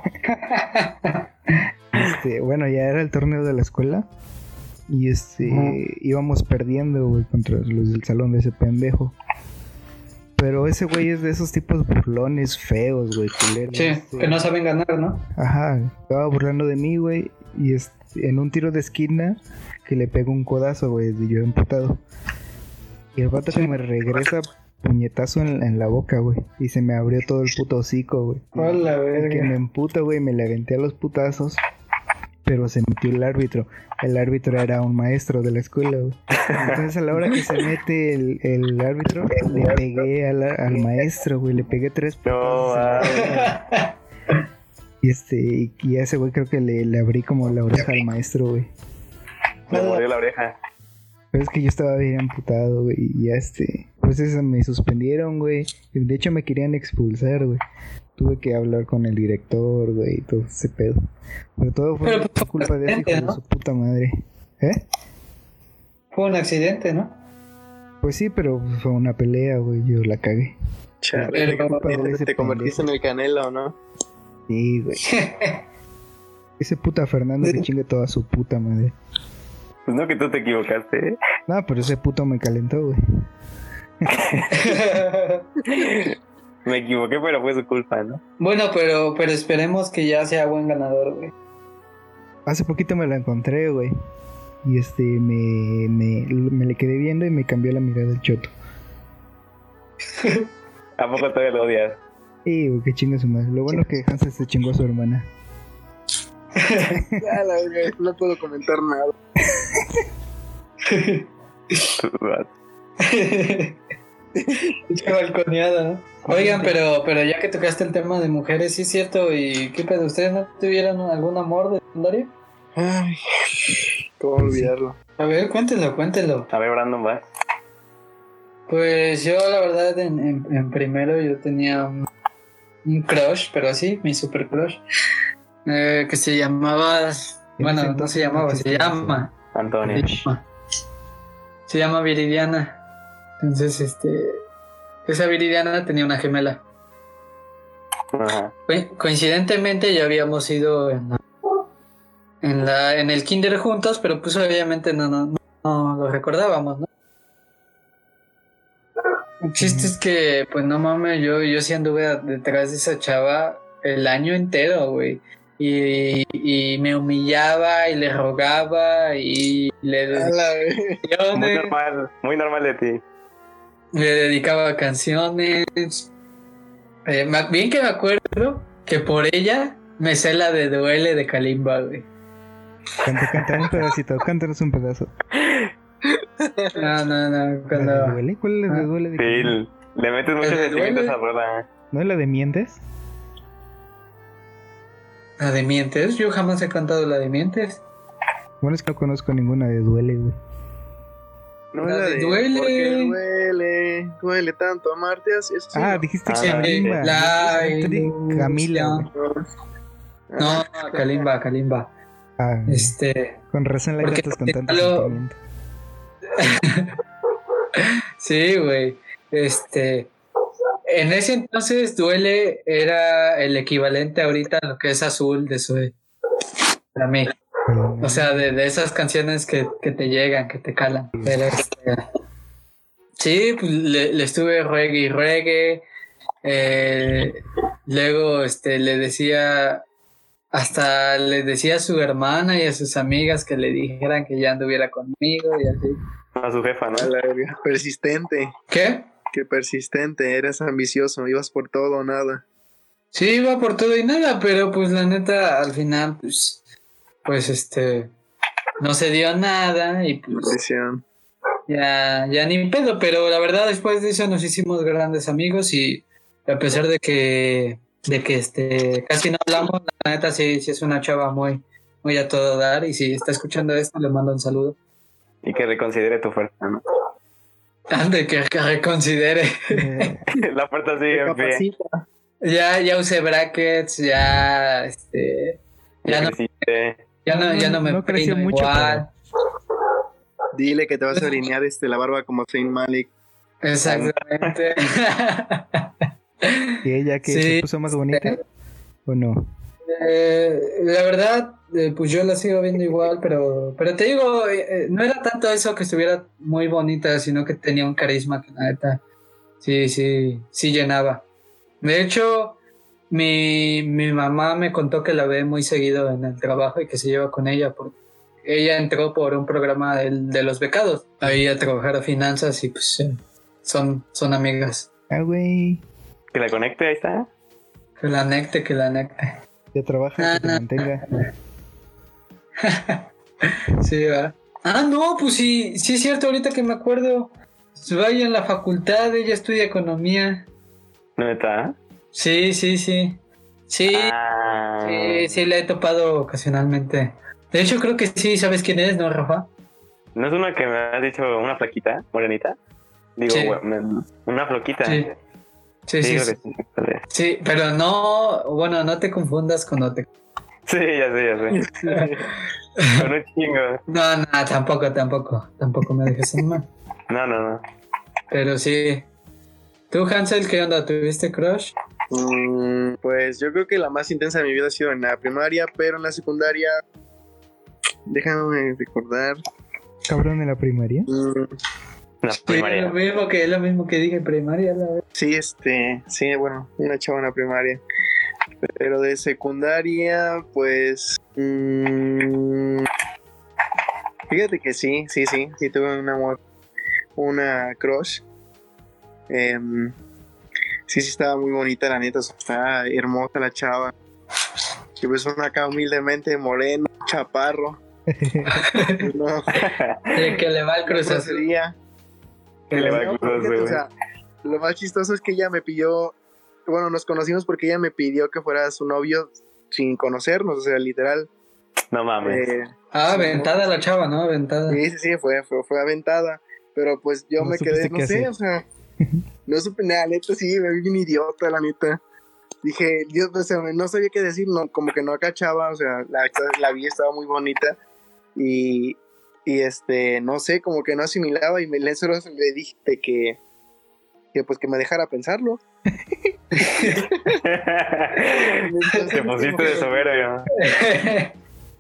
Este, bueno, ya era el torneo de la escuela. Y este, íbamos perdiendo, güey, contra los del salón de ese pendejo. Pero ese güey es de esos tipos burlones feos, güey, culeros. Sí, este. que no saben ganar, ¿no? Ajá, estaba burlando de mí, güey. Y este, en un tiro de esquina que le pego un codazo, güey, de yo emputado. Y el vato que me regresa puñetazo en, en la boca, güey. Y se me abrió todo el puto hocico, güey. Hola, El que me verga. emputa, güey, me le aventé a los putazos. Pero se metió el árbitro. El árbitro era un maestro de la escuela, güey. Entonces a la hora que se mete el, el árbitro, le pegué al, al maestro, güey. Le pegué tres No, boca. y este, y, a ese güey creo que le, le abrí como la oreja al maestro, güey. me murió la oreja. Pero es que yo estaba bien amputado, güey. Y ya este. Pues eso me suspendieron, güey. De hecho me querían expulsar, güey. Tuve que hablar con el director, güey, y todo ese pedo. Pero todo fue Pero, pues, culpa de ese hijo de ¿no? su puta madre. ¿Eh? Fue un accidente, ¿no? Pues sí, pero fue una pelea, güey. Yo la cagué. Chale, te- te convertiste en el canelo, ¿no? Sí, güey. <laughs> Ese puta Fernando que chingue toda su puta madre. Pues no que tú te equivocaste. ¿eh? No, pero ese puto me calentó, güey. <laughs> Me equivoqué, pero fue su culpa, ¿no? bueno, pero, pero esperemos que ya sea buen ganador, güey. Hace poquito me la encontré, güey. Y este, me, me, me le quedé viendo y me cambió la mirada el choto. <laughs> ¿A poco todavía lo odias? Sí, güey, qué chinga su madre. Lo bueno que Hansel se chingó a su hermana. <laughs> Ya, la verga, no puedo comentar nada. <laughs> <laughs> Qué balconeada, ¿no? Oigan, pero, pero ya que tocaste el tema de mujeres, sí es cierto, ¿y qué pedo? ¿Ustedes no tuvieron algún amor de secundaria? Ay, ¿cómo olvidarlo? A ver, cuéntenlo, cuéntenlo. A ver, Brandon, vas. Pues yo, la verdad, en, en- en primero yo tenía un, un crush, pero así, mi super crush, eh, que se llamaba... En Bueno, no se llamaba, se llama. Antonio. Se llama. Se llama Viridiana. Entonces, este... Esa Viridiana tenía una gemela. Ajá. Co- Coincidentemente ya habíamos ido en la, en la en el kinder juntos, pero pues obviamente no, no, no lo recordábamos, ¿no? El chiste es que, pues no mames, yo, yo sí anduve detrás de esa chava el año entero, güey. Y, y me humillaba y le rogaba y le. Muy normal, muy normal de ti. Le dedicaba canciones. Eh, bien que me acuerdo que por ella me sé la de Duele de Kalimba, güey. Canta, canta un pedacito, cántanos un pedazo. No, no, no. ¿La de Cuando... duele? ¿Cuál es la de Ah. duele? de Sí, quién? le metes muchos ¿El de sentimientos a rueda. ¿No es la de mientes? La de Mientes, yo jamás he cantado la de Mientes. Bueno, es que no conozco ninguna de duele, güey. No La de de duele. Porque duele, duele tanto amarte así, eso sí. Ah, ¿no? dijiste Ah, Kalimba. la Camila. No, Kalimba, Kalimba. Ah, Este, con razón la cantas con tanto lo- sentimiento. <laughs> sí, güey. Este, en ese entonces Duele era el equivalente ahorita a lo que es Azul de Zoe. Para mí. O sea, de, de esas canciones que, que te llegan, que te calan. Pero este, sí, pues le, le estuve reggae y reggae. Eh, luego este, le decía, hasta le decía a su hermana y a sus amigas que le dijeran que ya anduviera conmigo y así. A su jefa, ¿no? La. Persistente, ¿Qué? que persistente, eres ambicioso, ibas por todo o nada. Sí, iba por todo y nada, pero pues la neta, al final, pues, pues este, no se dio nada y pues ya, ya ni pedo, pero la verdad después de eso nos hicimos grandes amigos y a pesar de que, de que este, casi no hablamos, la neta sí, sí es una chava muy, muy a todo dar y si está escuchando esto le mando un saludo. Y que reconsidere tu oferta, ¿no? <laughs> Ande, que, que reconsidere. <laughs> La oferta sigue en pie. Ya, ya usé brackets, ya, este, ya no, creciste. Ya no, ya no me No creció peino mucho, igual. Dile que te vas a <laughs> alinear este, la barba como Saint Malik. Exactamente. <laughs> ¿Y ella que Sí. se puso más bonita? ¿O no? Eh, la verdad, eh, pues yo la sigo viendo igual, pero, pero te digo, eh, eh, no era tanto eso que estuviera muy bonita, sino que tenía un carisma que la neta, sí, sí, sí llenaba. De hecho, mi, mi mamá me contó que la ve muy seguido en el trabajo y que se lleva con ella, porque ella entró por un programa de, los becados, ahí a trabajar a finanzas y pues eh, son, son amigas. Ah, güey. Que la conecte, ahí está. Que la necte, que la necte. Ya trabaja, que te Ah, no. mantenga. <laughs> Sí, va. Ah, no, pues sí, sí es cierto, ahorita que me acuerdo. Vaya en la facultad, ella estudia economía. ¿No está? Sí, sí, sí. Sí, Ah. sí, sí, la he topado ocasionalmente. De hecho, creo que sí, ¿sabes quién es, no, Rafa? ¿No es una que me has dicho una flaquita, morenita? Digo, Sí. una floquita. Sí. Sí, sí, sí, sí, pero no, bueno, no te confundas cuando te... Sí, ya sé, ya sé. <laughs> Con un chingo. No, no, tampoco, tampoco, tampoco me dejes en mal. No, no, no. Pero sí. ¿Tú, Hansel, qué onda? ¿Tuviste crush? Mm, pues yo creo que la más intensa de mi vida ha sido en la primaria, pero en la secundaria. Déjame recordar. Cabrón en la primaria. Mm, La Sí, primaria. lo mismo que lo mismo que dije en primaria, la verdad. sí, este. Sí, bueno, una chava en la primaria. Pero de secundaria, pues. mm, fíjate que sí, sí, sí. Sí, tuve un amor. Una crush. Em, sí, sí, estaba muy bonita, la neta. estaba hermosa la chava. Que pues una acá humildemente moreno, chaparro. <laughs> no, El que le va al grosería. Que le va al o sea, lo más chistoso es que ella me pidió, bueno, nos conocimos porque ella me pidió que fuera su novio sin conocernos, o sea, literal. No mames. eh, Ah, aventada la chava, ¿no? Aventada. sí, sí, sí, fue, fue, fue aventada, pero pues yo No me quedé, no qué sé, hacer. o sea, <laughs> no supe nada, neta, sí, me vi bien idiota, la neta. Dije, Dios, o sea, no sabía qué decir, no, como que no acachaba, o sea, la, la vi, estaba muy bonita y, y este, no sé, como que no asimilaba y me le, solo le dije que, que pues que me dejara pensarlo. Te pusiste de soberbio.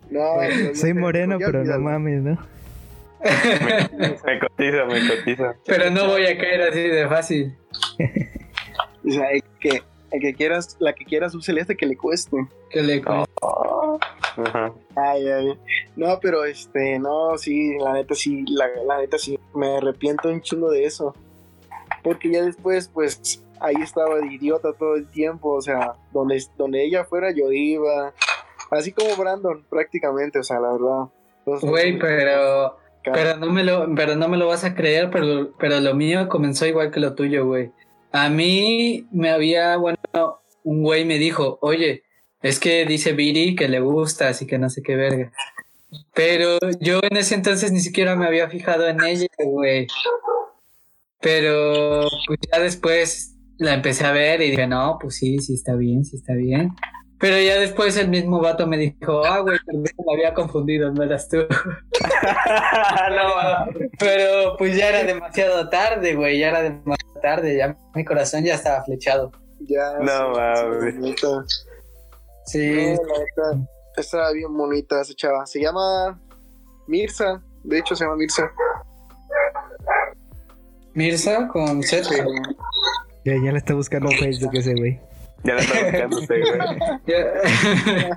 No, no, <laughs> Soy no, moreno, pero no mames, ¿no? Me cotiza, me cotiza. Pero no voy a caer así de fácil. <laughs> O sea, el que, el que quieras, la que quieras un celeste que le cueste. Que le Ajá. Ay, ay. No, pero este, no, sí, la neta sí, la, la neta sí, me arrepiento un chingo de eso. Porque ya después, pues, ahí estaba de idiota todo el tiempo, o sea, donde, donde ella fuera yo iba. Así como Brandon, prácticamente, o sea, la verdad. Entonces, Güey, pero pero no me lo pero no me lo vas a creer, pero pero lo mío comenzó igual que lo tuyo, güey. A mí me había, bueno, un güey me dijo, "Oye, es que dice Viri que le gusta, así que no sé qué verga." Pero yo en ese entonces ni siquiera me había fijado en ella, güey. Pero pues ya después la empecé a ver y dije, no, pues sí, sí está bien, sí está bien. Pero ya después el mismo vato me dijo, ah, güey, perdón, me había confundido, no eras tú. <laughs> no, Pero pues ya era demasiado tarde, güey, ya era demasiado tarde, ya mi corazón ya estaba flechado. ya. No, sí, mames. sí, No, estaba bien bonita esa chava. Se llama Mirza, de hecho se llama Mirza. Mirza con Z. Ya, ya la está buscando en Facebook ese güey. Ya la está buscando usted, güey. <laughs>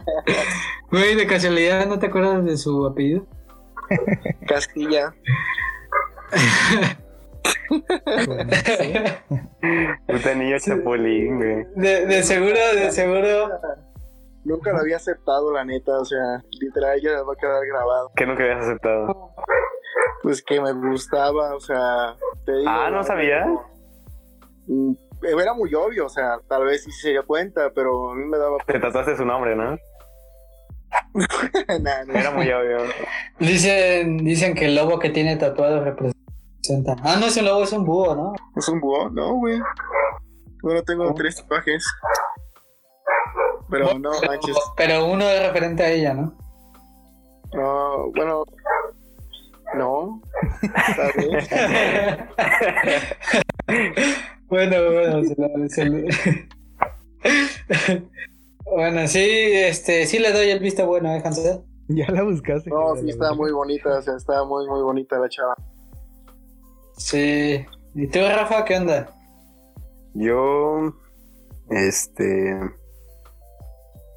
Güey, de casualidad, ¿no te acuerdas de su apellido? Castilla. Puta, niño chapulín, güey. De, de seguro, de seguro. Nunca lo había aceptado, la neta, o sea, literal ya va a quedar grabado. ¿Qué nunca habías aceptado? Pues que me gustaba, o sea, te digo. Ah, ¿no sabía? Mm, Era muy obvio, o sea, tal vez sí se dio cuenta, pero a mí me daba. Te tatuaste su nombre, ¿no? <laughs> Nah, nah. Era muy obvio. Dicen, dicen que el lobo que tiene tatuado representa. Ah, no es un lobo, es un búho, ¿no? ¿Es un búho? No, güey. Bueno, tengo Oh. tres tatuajes. Pero no pero, manches. pero uno es referente a ella, ¿no? No, bueno. No. <laughs> Está bien. <laughs> bueno, bueno, se lo- se lo- bueno, sí, este, sí le doy el visto bueno, ¿eh, Hansel? Ya la buscaste. No, sí verdad. muy bonita, o sea, está muy, muy bonita la chava. Sí. ¿Y tú, Rafa, qué onda? Yo, este,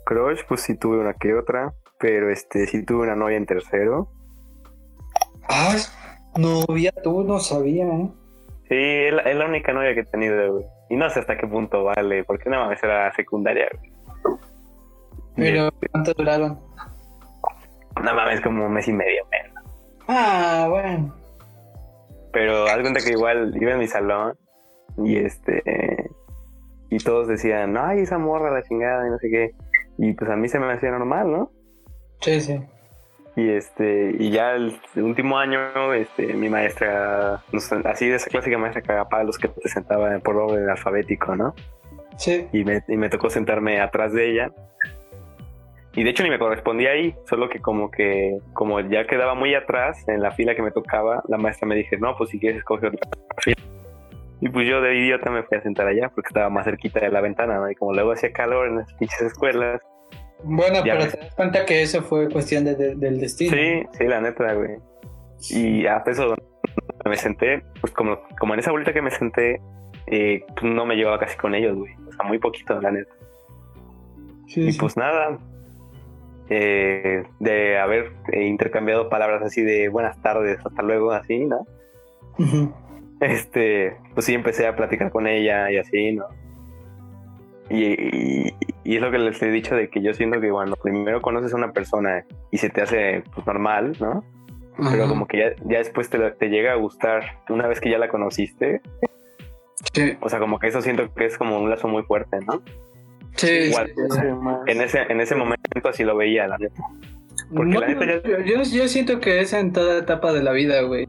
crush, pues sí tuve una que otra, pero este, sí tuve una novia en tercero. Ah, novia, tú no sabía, ¿eh? Sí, es la, es la única novia que he tenido, güey. Y no sé hasta qué punto vale, porque nada más era secundaria, güey. Pero, ¿cuánto duraron? No mames, como un mes y medio, menos. Ah, bueno. Pero haz cuenta que igual iba en mi salón y este y todos decían, ay, esa morra la chingada y no sé qué. Y pues a mí se me hacía normal, ¿no? Sí, sí. Y este, y ya el último año, este, mi maestra, así de esa clásica maestra cagapá, los que te sentaba por orden alfabético, ¿no? Sí. Y me, y me tocó sentarme atrás de ella. Y de hecho ni me correspondía ahí, solo que como que, como ya quedaba muy atrás en la fila que me tocaba, la maestra me dije, no, pues si quieres escoge otra fila. Y pues yo de idiota me fui a sentar allá porque estaba más cerquita de la ventana, ¿no? Y como luego hacía calor en las pinches escuelas. Bueno, Ya pero ves. te das cuenta que eso fue cuestión de- de- del destino. Sí, sí, la neta, güey. Y hasta eso donde me senté, pues como, como en esa bolita que me senté, eh, pues no me llevaba casi con ellos, güey. O sea, muy poquito, la neta. Sí, Y sí. pues nada, eh, de haber eh, intercambiado palabras así de buenas tardes, hasta luego, así, ¿no? Este, pues sí empecé a platicar con ella y así, ¿no? Y, y- y es lo que les he dicho de que yo siento que cuando primero conoces a una persona y se te hace pues, normal, ¿no? Pero como que ya, ya después te, te llega a gustar una vez que ya la conociste, Sí, o sea, como que eso siento que es como un lazo muy fuerte, ¿no? sí, Igual, sí. En ese, en ese momento así lo veía, la neta. Porque la neta ya- yo, yo siento que es en toda etapa de la vida, güey.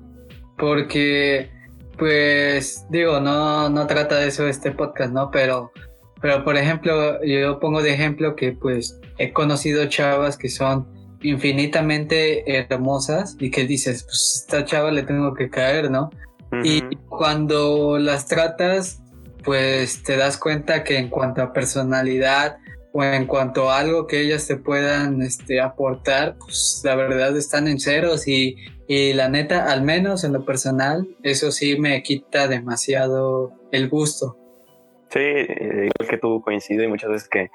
Porque, pues, digo, no, no trata de eso este podcast, ¿no? Pero, pero, por ejemplo, yo pongo de ejemplo que, pues, he conocido chavas que son infinitamente hermosas y que dices, pues, esta chava le tengo que caer, ¿no? Y cuando las tratas, pues te das cuenta que en cuanto a personalidad o en cuanto a algo que ellas te puedan este, aportar, pues la verdad están en ceros y, y la neta, al menos en lo personal, eso sí me quita demasiado el gusto. Sí, eh, igual que tú coincido y muchas veces que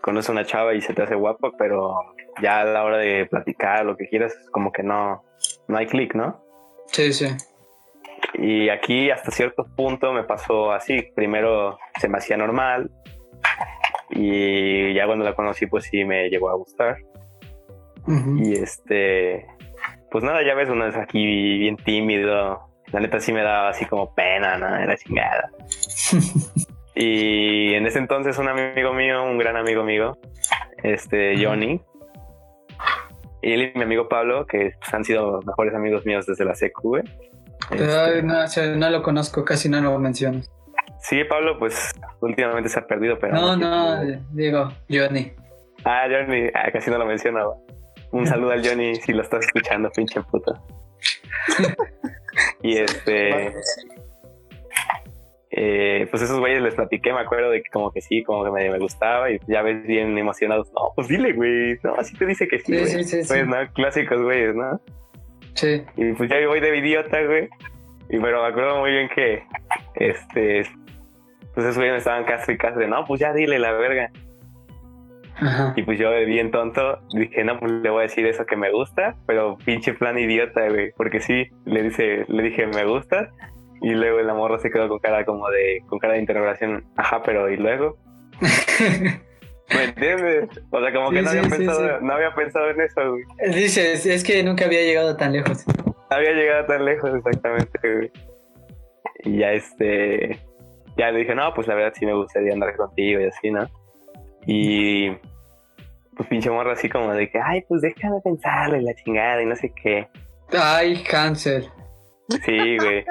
conoces a una chava y se te hace guapa, pero ya a la hora de platicar lo que quieras, como que no, no hay clic, ¿no? Sí, sí. Y aquí hasta cierto punto me pasó así. Primero se me hacía normal y ya cuando la conocí pues sí me llegó a gustar. Y este, pues nada, ya ves, uno es aquí bien tímido. La neta sí me daba así como pena, ¿no? Era chingada. <laughs> y en ese entonces un amigo mío, un gran amigo mío, este Johnny, y él y mi amigo Pablo, que pues, han sido mejores amigos míos desde la güey. Este, no, o sea, no lo conozco, casi no lo mencionas. Sí, Pablo, pues últimamente se ha perdido, pero... No, no, digo, Johnny. Ah, Johnny, ah, casi no lo mencionaba. Un saludo al Johnny si lo estás escuchando, pinche puta. <laughs> y este... eh, pues esos güeyes les platiqué, me acuerdo de que como que sí, como que me, me gustaba y ya ves bien emocionados. No, pues dile, güey. No, así te dice que sí, Sí, güey. sí, sí, sí. Pues, ¿no? Clásicos, güeyes, ¿no? Sí. Y pues ya voy de idiota, güey. Y pero me acuerdo muy bien que, este, pues esos güeyes me estaban castro. de, No, pues ya dile la verga. Ajá. Y pues yo, bien tonto, dije, no, pues le voy a decir eso que me gusta, pero pinche plan idiota, güey. Porque sí, le, dice, le dije, me gusta. Y luego la morra se quedó con cara como de, con cara de interrogación, ajá, pero ¿y luego? <laughs> ¿Me entiendes? O sea, como que no, sí, había sí, pensado, no había pensado en eso, güey. Dices, es que nunca había llegado tan lejos. Había llegado tan lejos, exactamente, güey. Y ya este. Ya le dije, no, pues la verdad sí me gustaría andar contigo y así, ¿no? Y. Pues pinche morra así como de que, ay, pues déjame pensarlo y la chingada y no sé qué. Ay, cancel. Sí, güey.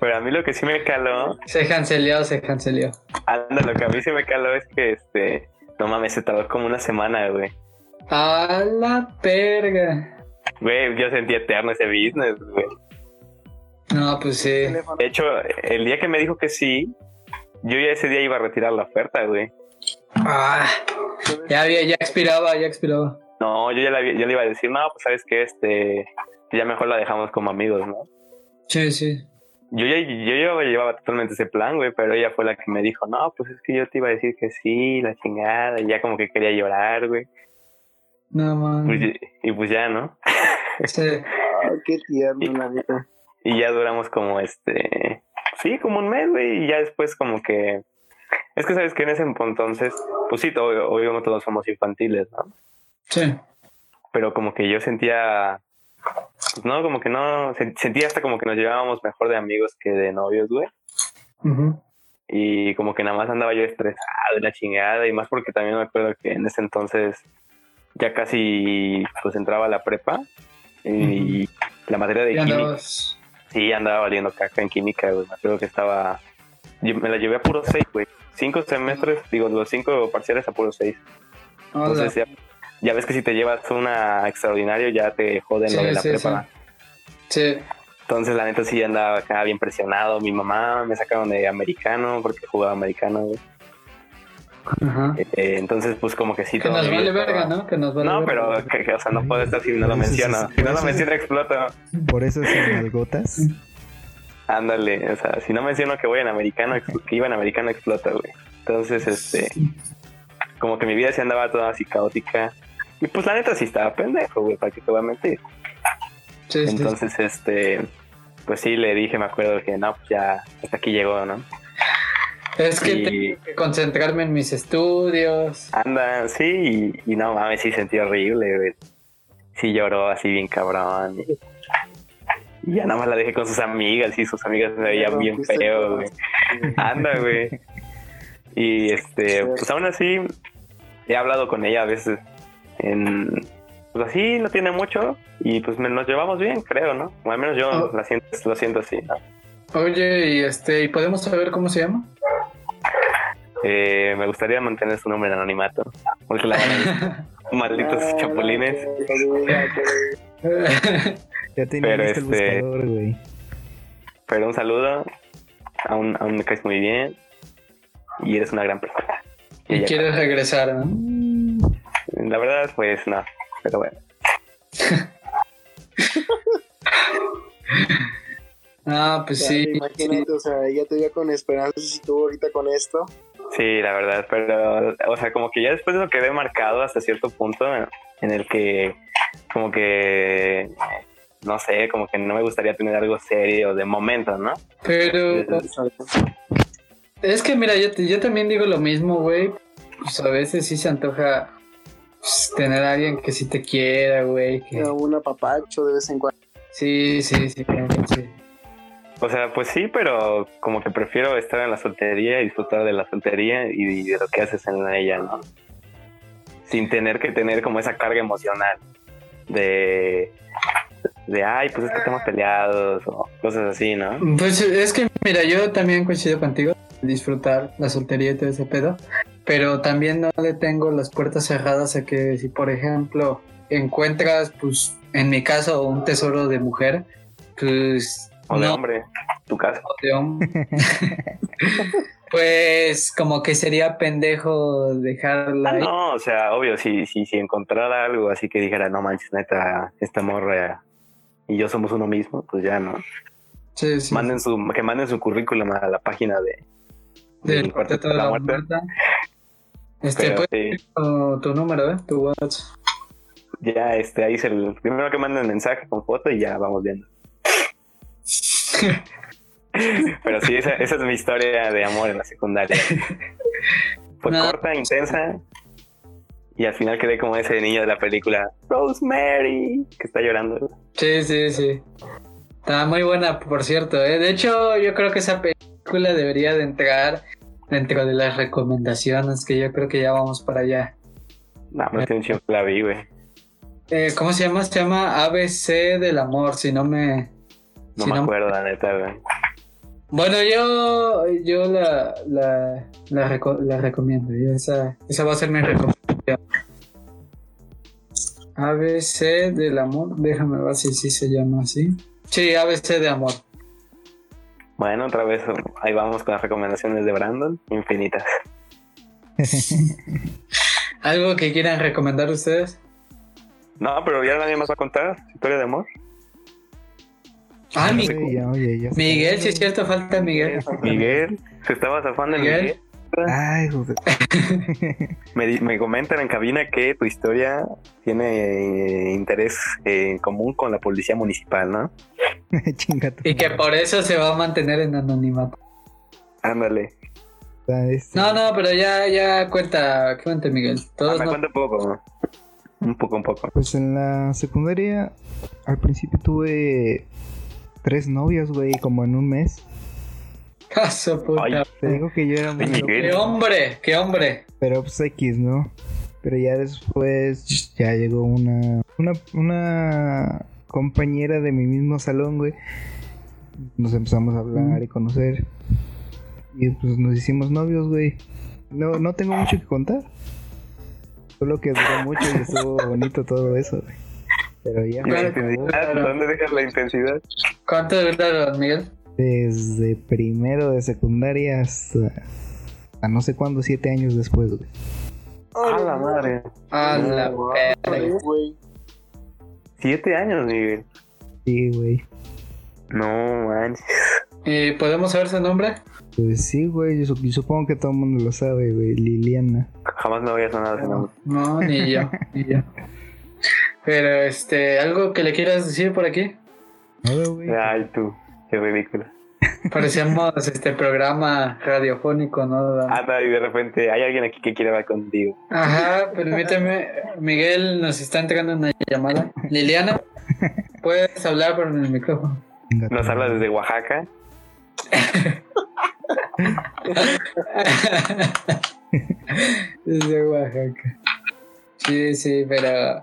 Pero a mí lo que sí me caló, Se canceleó, se canceleó. anda, lo que a mí sí me caló es que este. No mames, se tardó como una semana, güey. A la perga. Güey, yo sentí eterno ese business, güey. No, pues sí. De hecho, el día que me dijo que sí, yo ya ese día iba a retirar la oferta, güey. Ah, ya había, ya expiraba, ya expiraba. No, yo ya, la, le iba a decir, no, pues sabes que este, ya mejor la dejamos como amigos, ¿no? Sí, sí. Yo ya, yo ya llevaba totalmente ese plan, güey, pero ella fue la que me dijo, no, pues es que yo te iba a decir que sí, la chingada, y ya como que quería llorar, güey. No, Pues, man. y, y pues ya, ¿no? <laughs> Sí. Ay, qué tierno, la neta. Y ya duramos como este, sí, como un mes, güey, y ya después como que, es que sabes que en ese entonces, pues sí, todo- obviamente todos somos infantiles, ¿no? Sí. pero como que yo sentía, pues no, como que no, sen- sentía hasta como que nos llevábamos mejor de amigos que de novios, güey. Y como que nada más andaba yo estresado de la chingada y más porque también me acuerdo que en ese entonces ya casi pues entraba a la prepa y la materia de química, sí, andaba valiendo caca en química, güey. Me acuerdo que estaba, me la llevé a puro seis, güey. Cinco semestres, digo, los cinco parciales a puro seis. Hola. Entonces ya, ya ves que si te llevas una extraordinario ya te joden lo de la sí, prepa. Sí. Entonces la neta sí andaba acá bien presionado. Mi mamá me sacaron de americano porque jugaba americano. güey. Ajá. Eh, entonces pues como que sí Que todo nos vale verga, estaba- ¿no? Que nos vale No, verga. pero que, que, o sea, no puedo estar si no lo menciono. Si no lo menciono explota. Por eso son algotas. <laughs> Ándale, o sea, si no menciono que voy en americano, que iba en americano explota, güey. Entonces, este, como que mi vida sí andaba toda así caótica. Y pues la neta sí estaba pendejo, güey, para que te voy a mentir. Sí, sí. Entonces, este, pues sí, le dije, me acuerdo que no, pues ya hasta aquí llegó, ¿no? Es que y- tengo que concentrarme en mis estudios. Anda, sí, y, y no mames, sí sentí horrible, güey. Sí lloró así bien cabrón. Y, y ya nada más la dejé con sus amigas y sus amigas me veían bien feo, güey. Anda, güey. Y este, pues aún así, he hablado con ella a veces en. Pues así, no tiene mucho. Y pues me- nos llevamos bien, creo, ¿no? O al menos yo Oh. la siento, lo siento así, ¿no? Oye, y este, ¿y podemos saber cómo se llama? Eh, me gustaría mantener su nombre en anonimato. Porque la malditos Ah, chapulines. <laughs> Ya tenía Pero listo el este- buscador, güey. Pero un saludo. Aún, aún me caes muy bien. Y eres una gran persona. Y quieres regresar, ¿no? La verdad, pues no. Pero bueno. <laughs> Ah, pues Ya, sí. Imagínate, o sea, ella te veía con esperanzas y tú ahorita con esto. Sí, la verdad. Pero, o sea, como que ya después de lo quedé marcado hasta cierto punto en el que, como que, no sé, como que no me gustaría tener algo serio de momento, ¿no? Pero es que mira, yo, yo también digo lo mismo, güey. Pues a veces sí se antoja pues, tener a alguien que sí te quiera, güey. que- Un apapacho de vez en cuando. Sí, sí, sí, sí. O sea, pues sí, pero como que prefiero estar en la soltería y disfrutar de la soltería y de lo que haces en ella, ¿no? Sin tener que tener como esa carga emocional de, de ay, pues es que estamos peleados o cosas así, ¿no? Pues es que, mira, yo también coincido contigo, disfrutar la soltería y todo ese pedo, pero también no le tengo las puertas cerradas a que si, por ejemplo, encuentras, pues, en mi caso, un tesoro de mujer, pues... O de no, hombre, tu caso. o de hombre. <laughs> pues como que sería pendejo dejarla Ah, no, o sea, obvio, si, si, si encontrara algo así que dijera, no manches, neta, esta morra y yo somos uno mismo, pues ya, ¿no? Sí, sí. Manden su, que manden su currículum a la página de... Del del cuarteto de la muerta. Este, Pero pues, sí, tu, tu número, ¿eh? Tu WhatsApp. ya, este, ahí es el primero que manden mensaje con foto y ya vamos viendo. Pero sí, esa, esa es mi historia de amor en la secundaria. Fue No. corta, intensa. Y al final quedé como ese niño de la película Rosemary, que está llorando. Sí, sí, sí. Está muy buena, por cierto. ¿eh? De hecho, yo creo que esa película debería de entrar dentro de las recomendaciones, que yo creo que ya vamos para allá. No, la vi, güey. Eh, ¿Cómo se llama? Se llama ABC del amor, si no me... No si me acuerdo, la neta, güey. Bueno, yo, yo la, la, la, reco- la recomiendo. yo esa, esa va a ser mi recomendación. ABC del amor. Déjame ver si sí se llama así. Sí, ABC de amor. Bueno, otra vez ahí vamos con las recomendaciones de Brandon, infinitas. <laughs> <laughs> ¿Algo que quieran recomendar ustedes? No, pero ya nadie más va a contar historia de amor. Ah, No Mi- sé, ya, oye, ya está. Miguel, si es cierto, falta Miguel. Miguel, se estaba zafando Miguel. Miguel. Ay, joder. <laughs> Me, me comentan en cabina que tu historia tiene eh, interés eh, en común con la policía municipal, ¿no? <laughs> Y que por eso se va a mantener en anonimato. Ándale. Este, No, no, pero ya, ya cuenta, cuenta Miguel. Ah, Todos me no- cuenta un poco. Un poco, un poco. Pues en la secundaria, al principio tuve tres novias, güey, como en un mes. <laughs> Su puta. Ay. Te digo que yo era muy. ¡Qué hombre! ¡Qué hombre! pero pues X, ¿no? Pero ya después ya llegó una, una, una compañera de mi mismo salón, güey. Nos empezamos a hablar y conocer. Y pues nos hicimos novios, güey. No, no tengo mucho que contar. Solo que duró mucho y estuvo bonito todo eso, güey. Pero ya. ¿Y la se acabó. intensidad? ¿Dónde dejas la intensidad? ¿Cuánto duraron, Miguel? Desde primero de secundaria hasta, a no sé cuándo, siete años después, güey. A la madre. A la verga. güey. Siete años, Miguel. Sí, güey. No manches. ¿Y podemos saber su nombre? Pues sí, güey. Yo, sup- yo supongo que todo el mundo lo sabe, güey. Liliana. Jamás me había sonado ese nombre. No, ni yo, ni yo. <laughs> Pero, este, ¿algo que le quieras decir por aquí? Nada, güey. Ay, tú. Qué ridículo. Parecíamos este programa radiofónico, ¿no? Anda, y de repente hay alguien aquí que quiere hablar contigo. Ajá, permíteme. Miguel, nos está entrando una llamada. Liliana, puedes hablar por el micrófono. Nos habla desde Oaxaca. <laughs> Desde Oaxaca. Sí, sí, pero.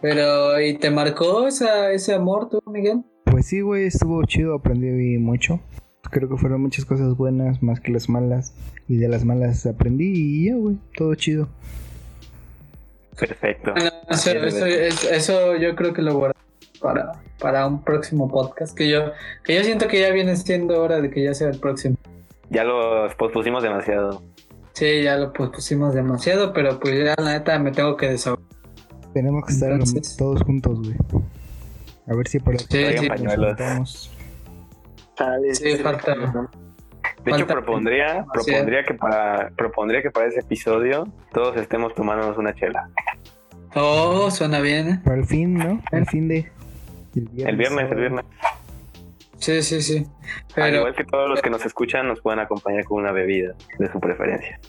Pero, ¿y te marcó esa, ese amor tú, Miguel? Pues sí, güey. Estuvo chido. Aprendí mucho. Creo que fueron muchas cosas buenas más que las malas. Y de las malas aprendí y ya, güey. Todo chido. Perfecto. Bueno, eso, eso, eso- eso yo creo que lo guardo para, para un próximo podcast. Que yo, que yo siento que ya viene siendo hora de que ya sea el próximo. Ya los pospusimos demasiado. Sí, ya lo pues, pusimos demasiado, pero pues ya la neta me tengo que desahogar. Tenemos que estar Entonces- todos juntos, güey. A ver si por aquí Sí, sí. nos pañuelos. Sí, falta- De hecho, propondría, propondría que para, propondría que para ese episodio todos estemos tomándonos una chela. Oh, suena bien, ¿eh? Para el fin, ¿no? El fin de. El El viernes, el viernes. Sí, sí, sí. Al Pero, igual que todos los que nos escuchan, nos pueden acompañar con una bebida de su preferencia.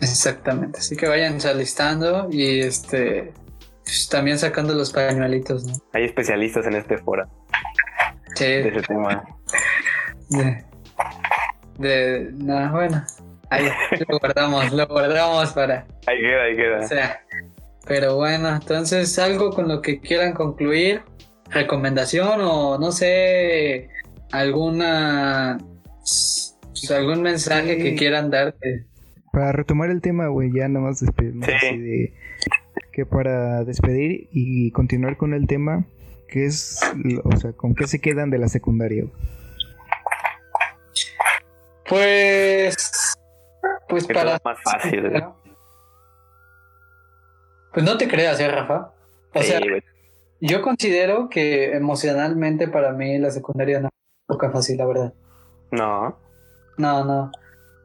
exactamente. Así que vayan alistando y este. pues, también sacando los pañuelitos, ¿no? Hay especialistas en este foro Sí. de ese tema. De. de no, bueno. Ahí lo guardamos, lo guardamos para. Ahí queda, ahí O queda. sea. Pero bueno, entonces algo con lo que quieran concluir. Recomendación o no sé. Alguna. pues, algún mensaje que quieran dar. que- Para retomar el tema, güey, ya nada más despedirnos Sí. así de que para despedir y continuar con el tema, que es, o sea, con qué se quedan de la secundaria. güey? Pues. Pues para. es más fácil. güey. Pues no te creas, ¿eh, Rafa? O Sí, sea, yo considero que emocionalmente para mí la secundaria no poca fácil, la verdad. No. No, no.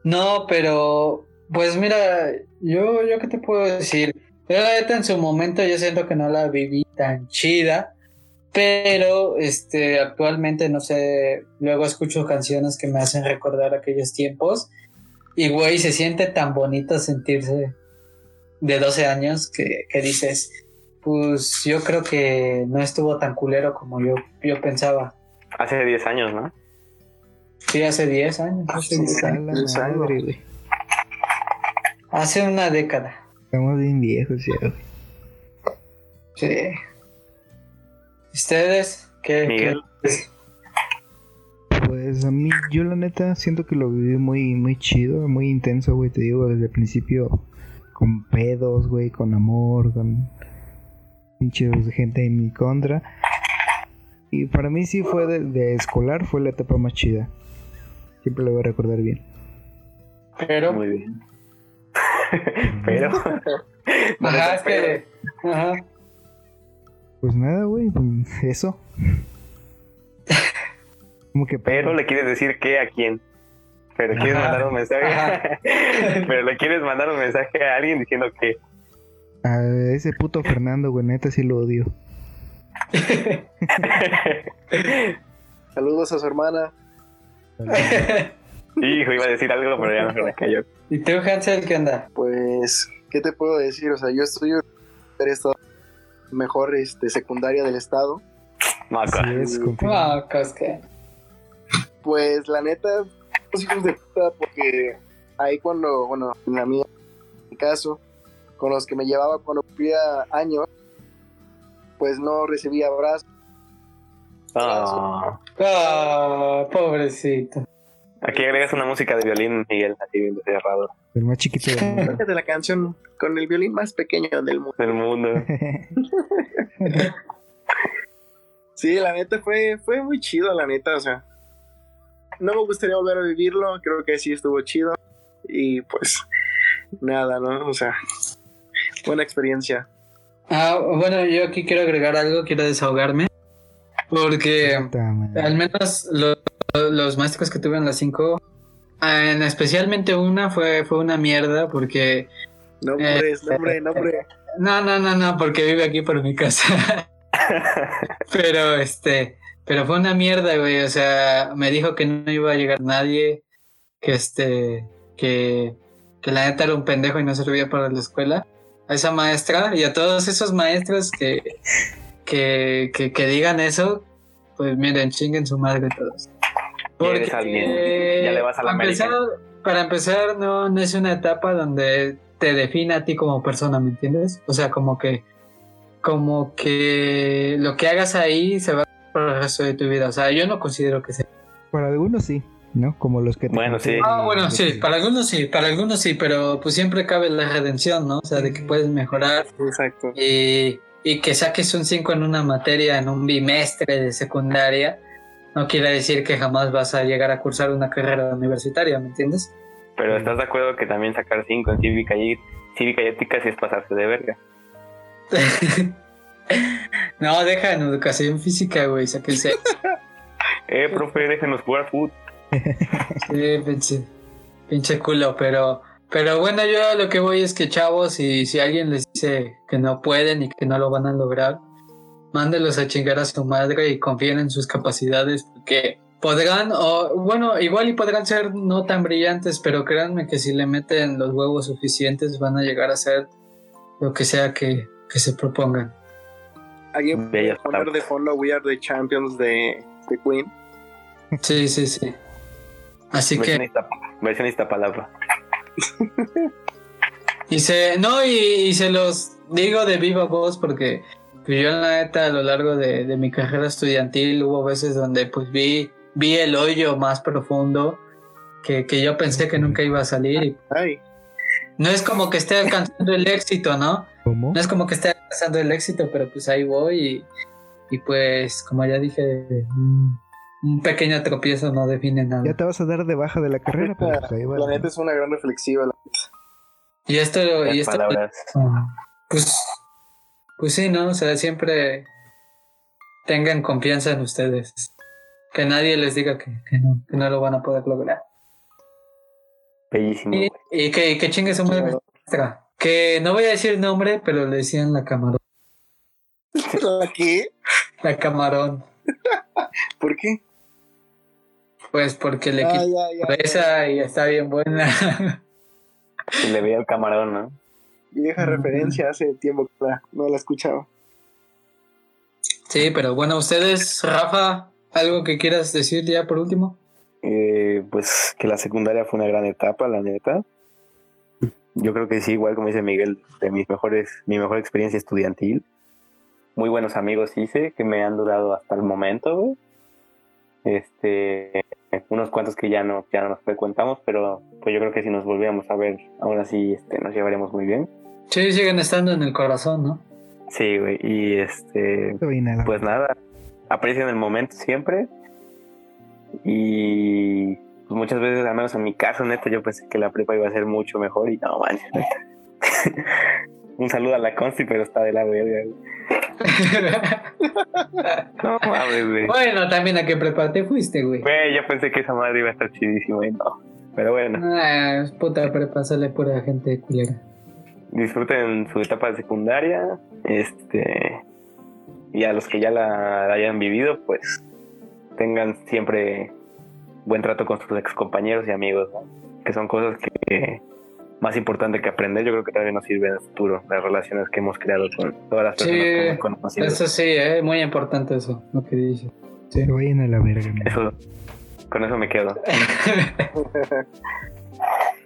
No, pero. Pues mira, yo, yo qué te puedo decir. Yo la neta en su momento yo siento que no la viví tan chida. Pero este, actualmente, no sé, luego escucho canciones que me hacen recordar aquellos tiempos. Y, güey, se siente tan bonito sentirse de 12 años que, que dices, pues yo creo que no estuvo tan culero como yo, yo pensaba. Hace 10 años, ¿no? Sí, hace 10 años. Hace, 10 A años. la Diez años. madre, güey. Hace una década. Estamos bien viejos ya, güey. Sí. ¿Ustedes? ¿Qué? Miguel. qué- Pues a mí, yo la neta siento que lo viví muy, muy chido, muy intenso, güey. Te digo, desde el principio, con pedos, güey, con amor, con pinches gente en mi contra. Y para mí sí fue de, de escolar, fue la etapa más chida. Siempre lo voy a recordar bien. Pero, Muy bien. <laughs> Pero. <laughs> ajá, es que, ajá. Pues nada, güey, pues eso. Como que Pero le quieres decir qué a quién. Pero quieres Ajá. mandar un mensaje. <laughs> Pero le quieres mandar un mensaje a alguien diciendo que. a ese puto Fernando, güey, neta sí lo odio. <laughs> Saludos a su hermana. <laughs> Hijo, iba a decir algo, pero ya me cayó. ¿Y tú, Hansel, qué onda? Pues, ¿qué te puedo decir? O sea, yo estudio en el estado mejor este, secundaria del estado. Maca. Es, confirmo. Ah, cosque. Pues la neta, los hijos de puta, porque ahí cuando, bueno, en la mía, en mi caso, con los que me llevaba cuando cumplía años, pues no recibía abrazos. Ah. Ah, pobrecito. Aquí agregas una música de violín, Miguel, así bien cerrado El más chiquito del mundo. de la canción con el violín más pequeño del mundo. del mundo. <laughs> Sí, la neta fue, fue muy chido, la neta, o sea. No me gustaría volver a vivirlo, creo que sí estuvo chido. Y pues, nada, ¿no? O sea, buena experiencia. Ah, bueno, yo aquí quiero agregar algo, quiero desahogarme. Porque al menos lo- los maestros que tuve en las 5, especialmente una fue, fue una mierda porque... Nombres, nombre, nombre. No, no, no, no, porque vive aquí por mi casa. <laughs> pero este, pero fue una mierda, güey. O sea, me dijo que no iba a llegar nadie, que este, que, que la neta era un pendejo y no servía para la escuela. A esa maestra y a todos esos maestros que, que, que, que digan eso, pues miren, chinguen su madre todos. Alguien, ya le vas a la para empezar, para empezar, no, no es una etapa donde te define a ti como persona, ¿me entiendes? O sea, como que, como que lo que hagas ahí se va por el resto de tu vida. O sea, yo no considero que sea. Para algunos sí, ¿no? Como los que Bueno, sí. Ah, bueno, sí, para algunos sí, para algunos sí, pero pues siempre cabe la redención, ¿no? O sea, de que puedes mejorar Exacto. y, y que saques un 5 en una materia, en un bimestre de secundaria, no quiere decir que jamás vas a llegar a cursar una carrera universitaria, ¿me entiendes? Pero estás de acuerdo que también sacar 5 en cívica y cívica y ética sí es pasarse de verga. <laughs> no, deja en educación física, güey, saqué el 6. Eh, profe, déjenos jugar fútbol. Sí, pinche, pinche culo, pero, pero bueno, yo a lo que voy es que chavos, y si alguien les dice que no pueden y que no lo van a lograr, mándelos a chingar a su madre y confíen en sus capacidades, porque podrán, o bueno, igual y podrán ser no tan brillantes, pero créanme que si le meten los huevos suficientes van a llegar a ser lo que sea que, que se propongan. ¿Alguien puede poner de fondo We Are the Champions de, de Queen? Sí, sí, sí. Así que... Versión Iztapa- Versión Iztapalapa. Y se, no, y, y se los digo de viva voz porque pues, yo en la neta a lo largo de, de mi carrera estudiantil hubo veces donde pues vi, vi el hoyo más profundo que, que yo pensé que nunca iba a salir. Y Ay, no es como que esté alcanzando el éxito, ¿no? ¿Cómo? No es como que esté alcanzando el éxito, pero pues ahí voy y, y pues como ya dije, un, pequeño tropiezo no define nada. Ya te vas a dar de baja de la carrera, pero pues ahí va. la neta es una gran reflexiva. la- Y esto, y Las esto palabras. Pues, pues sí, ¿no? O sea, siempre tengan confianza en ustedes. Que nadie les diga que, que no, que no lo van a poder lograr. Bellísimo. Y, y que, y que chingue su madre maestra. Que no voy a decir nombre, pero le decían la cámara. <laughs> ¿La qué? La camarón. ¿Por qué? Pues porque le Ah, quita ya, ya, esa y está bien buena. <laughs> Y le veía el camarón, ¿no? Vieja referencia hace tiempo que la- no la escuchaba. sí, pero bueno, ustedes, Rafa, ¿algo que quieras decir ya por último? Eh, pues que la secundaria fue una gran etapa, la neta. Yo creo que sí, igual como dice Miguel, de mis mejores, mi mejor experiencia estudiantil. Muy buenos amigos hice que me han durado hasta el momento, güey. Este, unos cuantos que ya no, ya no nos frecuentamos, pero pues yo creo que si nos volviéramos a ver, aún así este, nos llevaríamos muy bien. Sí, siguen estando en el corazón, ¿no? Sí, güey, y este, pues nada, aprecien el momento siempre. Y pues muchas veces, al menos en mi caso, neta, yo pensé que la prepa iba a ser mucho mejor y no, manches, neta. <laughs> Un saludo a la Consti, pero está de la verga. <laughs> No mames, güey. bueno, también a qué prepa te fuiste, güey. Güey, yo pensé que esa madre iba a estar chidísima y no. Pero bueno, Ah, puta prepa, sale pura gente culera. disfruten su etapa de secundaria. Este. Y a los que ya la, la hayan vivido, pues tengan siempre buen trato con sus ex compañeros y amigos, ¿no? que son cosas que más importante que aprender, yo creo que también nos sirve en el futuro, las relaciones que hemos creado con todas las personas que Sí, hemos conocido. eso sí, eh, muy importante eso, lo que dice. Se vayan a la verga. Eso, con eso me quedo. <laughs>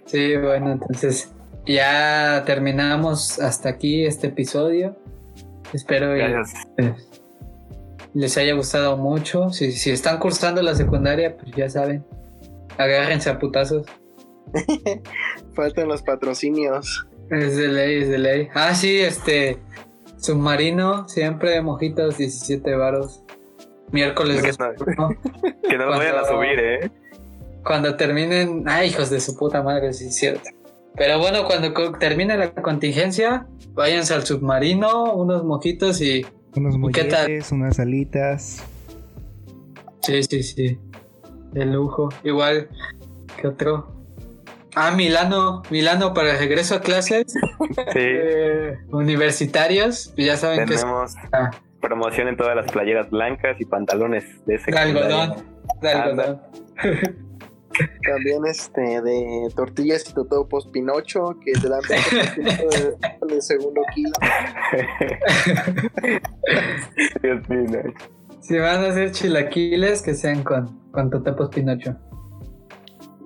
Sí, bueno, entonces ya terminamos hasta aquí este episodio. Espero pues, les haya gustado mucho. Si, si están cursando la secundaria, pues ya saben, agárrense a putazos. <laughs> Faltan los patrocinios. Es de ley, es de ley. Ah, sí, este. Submarino, siempre mojitos, 17 varos. Miércoles <laughs> Que no, que no lo vayan a Cuando- subir, ¿eh? Cuando terminen. Ay, hijos de su puta madre, sí, es cierto. Pero bueno, cuando termine la contingencia, váyanse al submarino, unos mojitos y. Unos ¿Y qué molletes, unas alitas. Sí, sí, sí. De lujo. Igual que otro. Ah, Milano. Milano para el regreso a clases. Sí, <laughs> eh, universitarios. Ya saben que es tenemos ah, promoción en todas las playeras blancas y pantalones de ese de algodón. De algodón. <laughs> También este de tortillas y totopos Pinocho, que te dan <laughs> de, de segundo kilo. Dios mío. Si van a hacer chilaquiles, que sean con, con totopos Pinocho.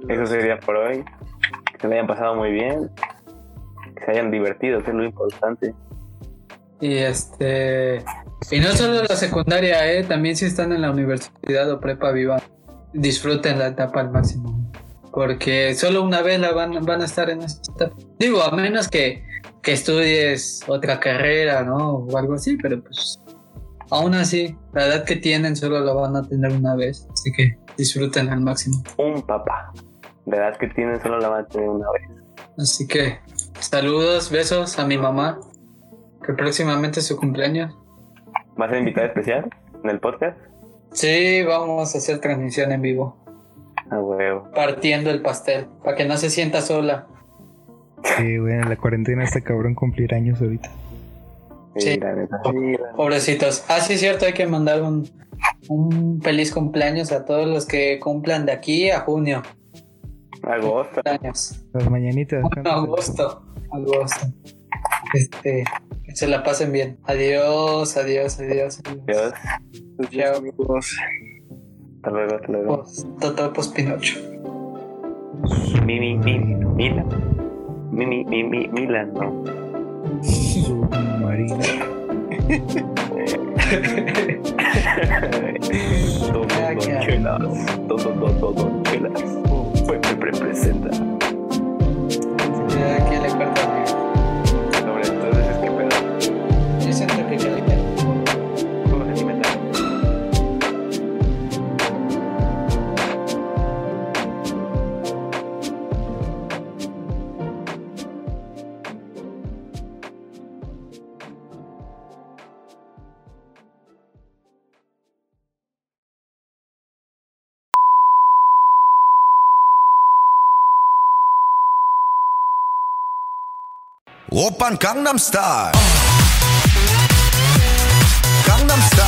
Eso sería por hoy. Que se lo hayan pasado muy bien. Que se hayan divertido, que es lo importante. Y este. Y no solo la secundaria, ¿eh? También si están en la universidad o prepa viva, disfruten la etapa al máximo. Porque solo una vez la van, van a estar en esta etapa. Digo, a menos que, que estudies otra carrera, ¿no? O algo así, pero pues. Aún así, la edad que tienen solo la van a tener una vez. Así que disfruten al máximo. Un papá. De edad que tienen solo la van a tener una vez. Así que saludos, besos a mi mamá. Que próximamente es su cumpleaños. ¿Va a ser invitada especial en el podcast? Sí, vamos a hacer transmisión en vivo. A huevo. Partiendo el pastel. Para que no se sienta sola. Sí, bueno, la cuarentena está cabrón cumplir años ahorita. Sí, Sí. la neta. Sí, la- Pobrecitos. Ah, sí, es cierto, hay que mandar un, un feliz cumpleaños a todos los que cumplan de aquí a junio. Agosto. Años. Las mañanitas. Bueno, agosto. Agosto. Este, que se la pasen bien. Adiós, adiós, adiós. Pues, Chao. amigos. Hasta luego, hasta luego. Post- Totopos Pinocho. Mi, mi, mi, Milan. Mi, mi, mi, mi, Milan, no. Submarino. Todo, todo, chelas. Todo, todo, todo, chelas. Pepe representa. 오빤 강남스타일 강남스타일 op, op, op, op.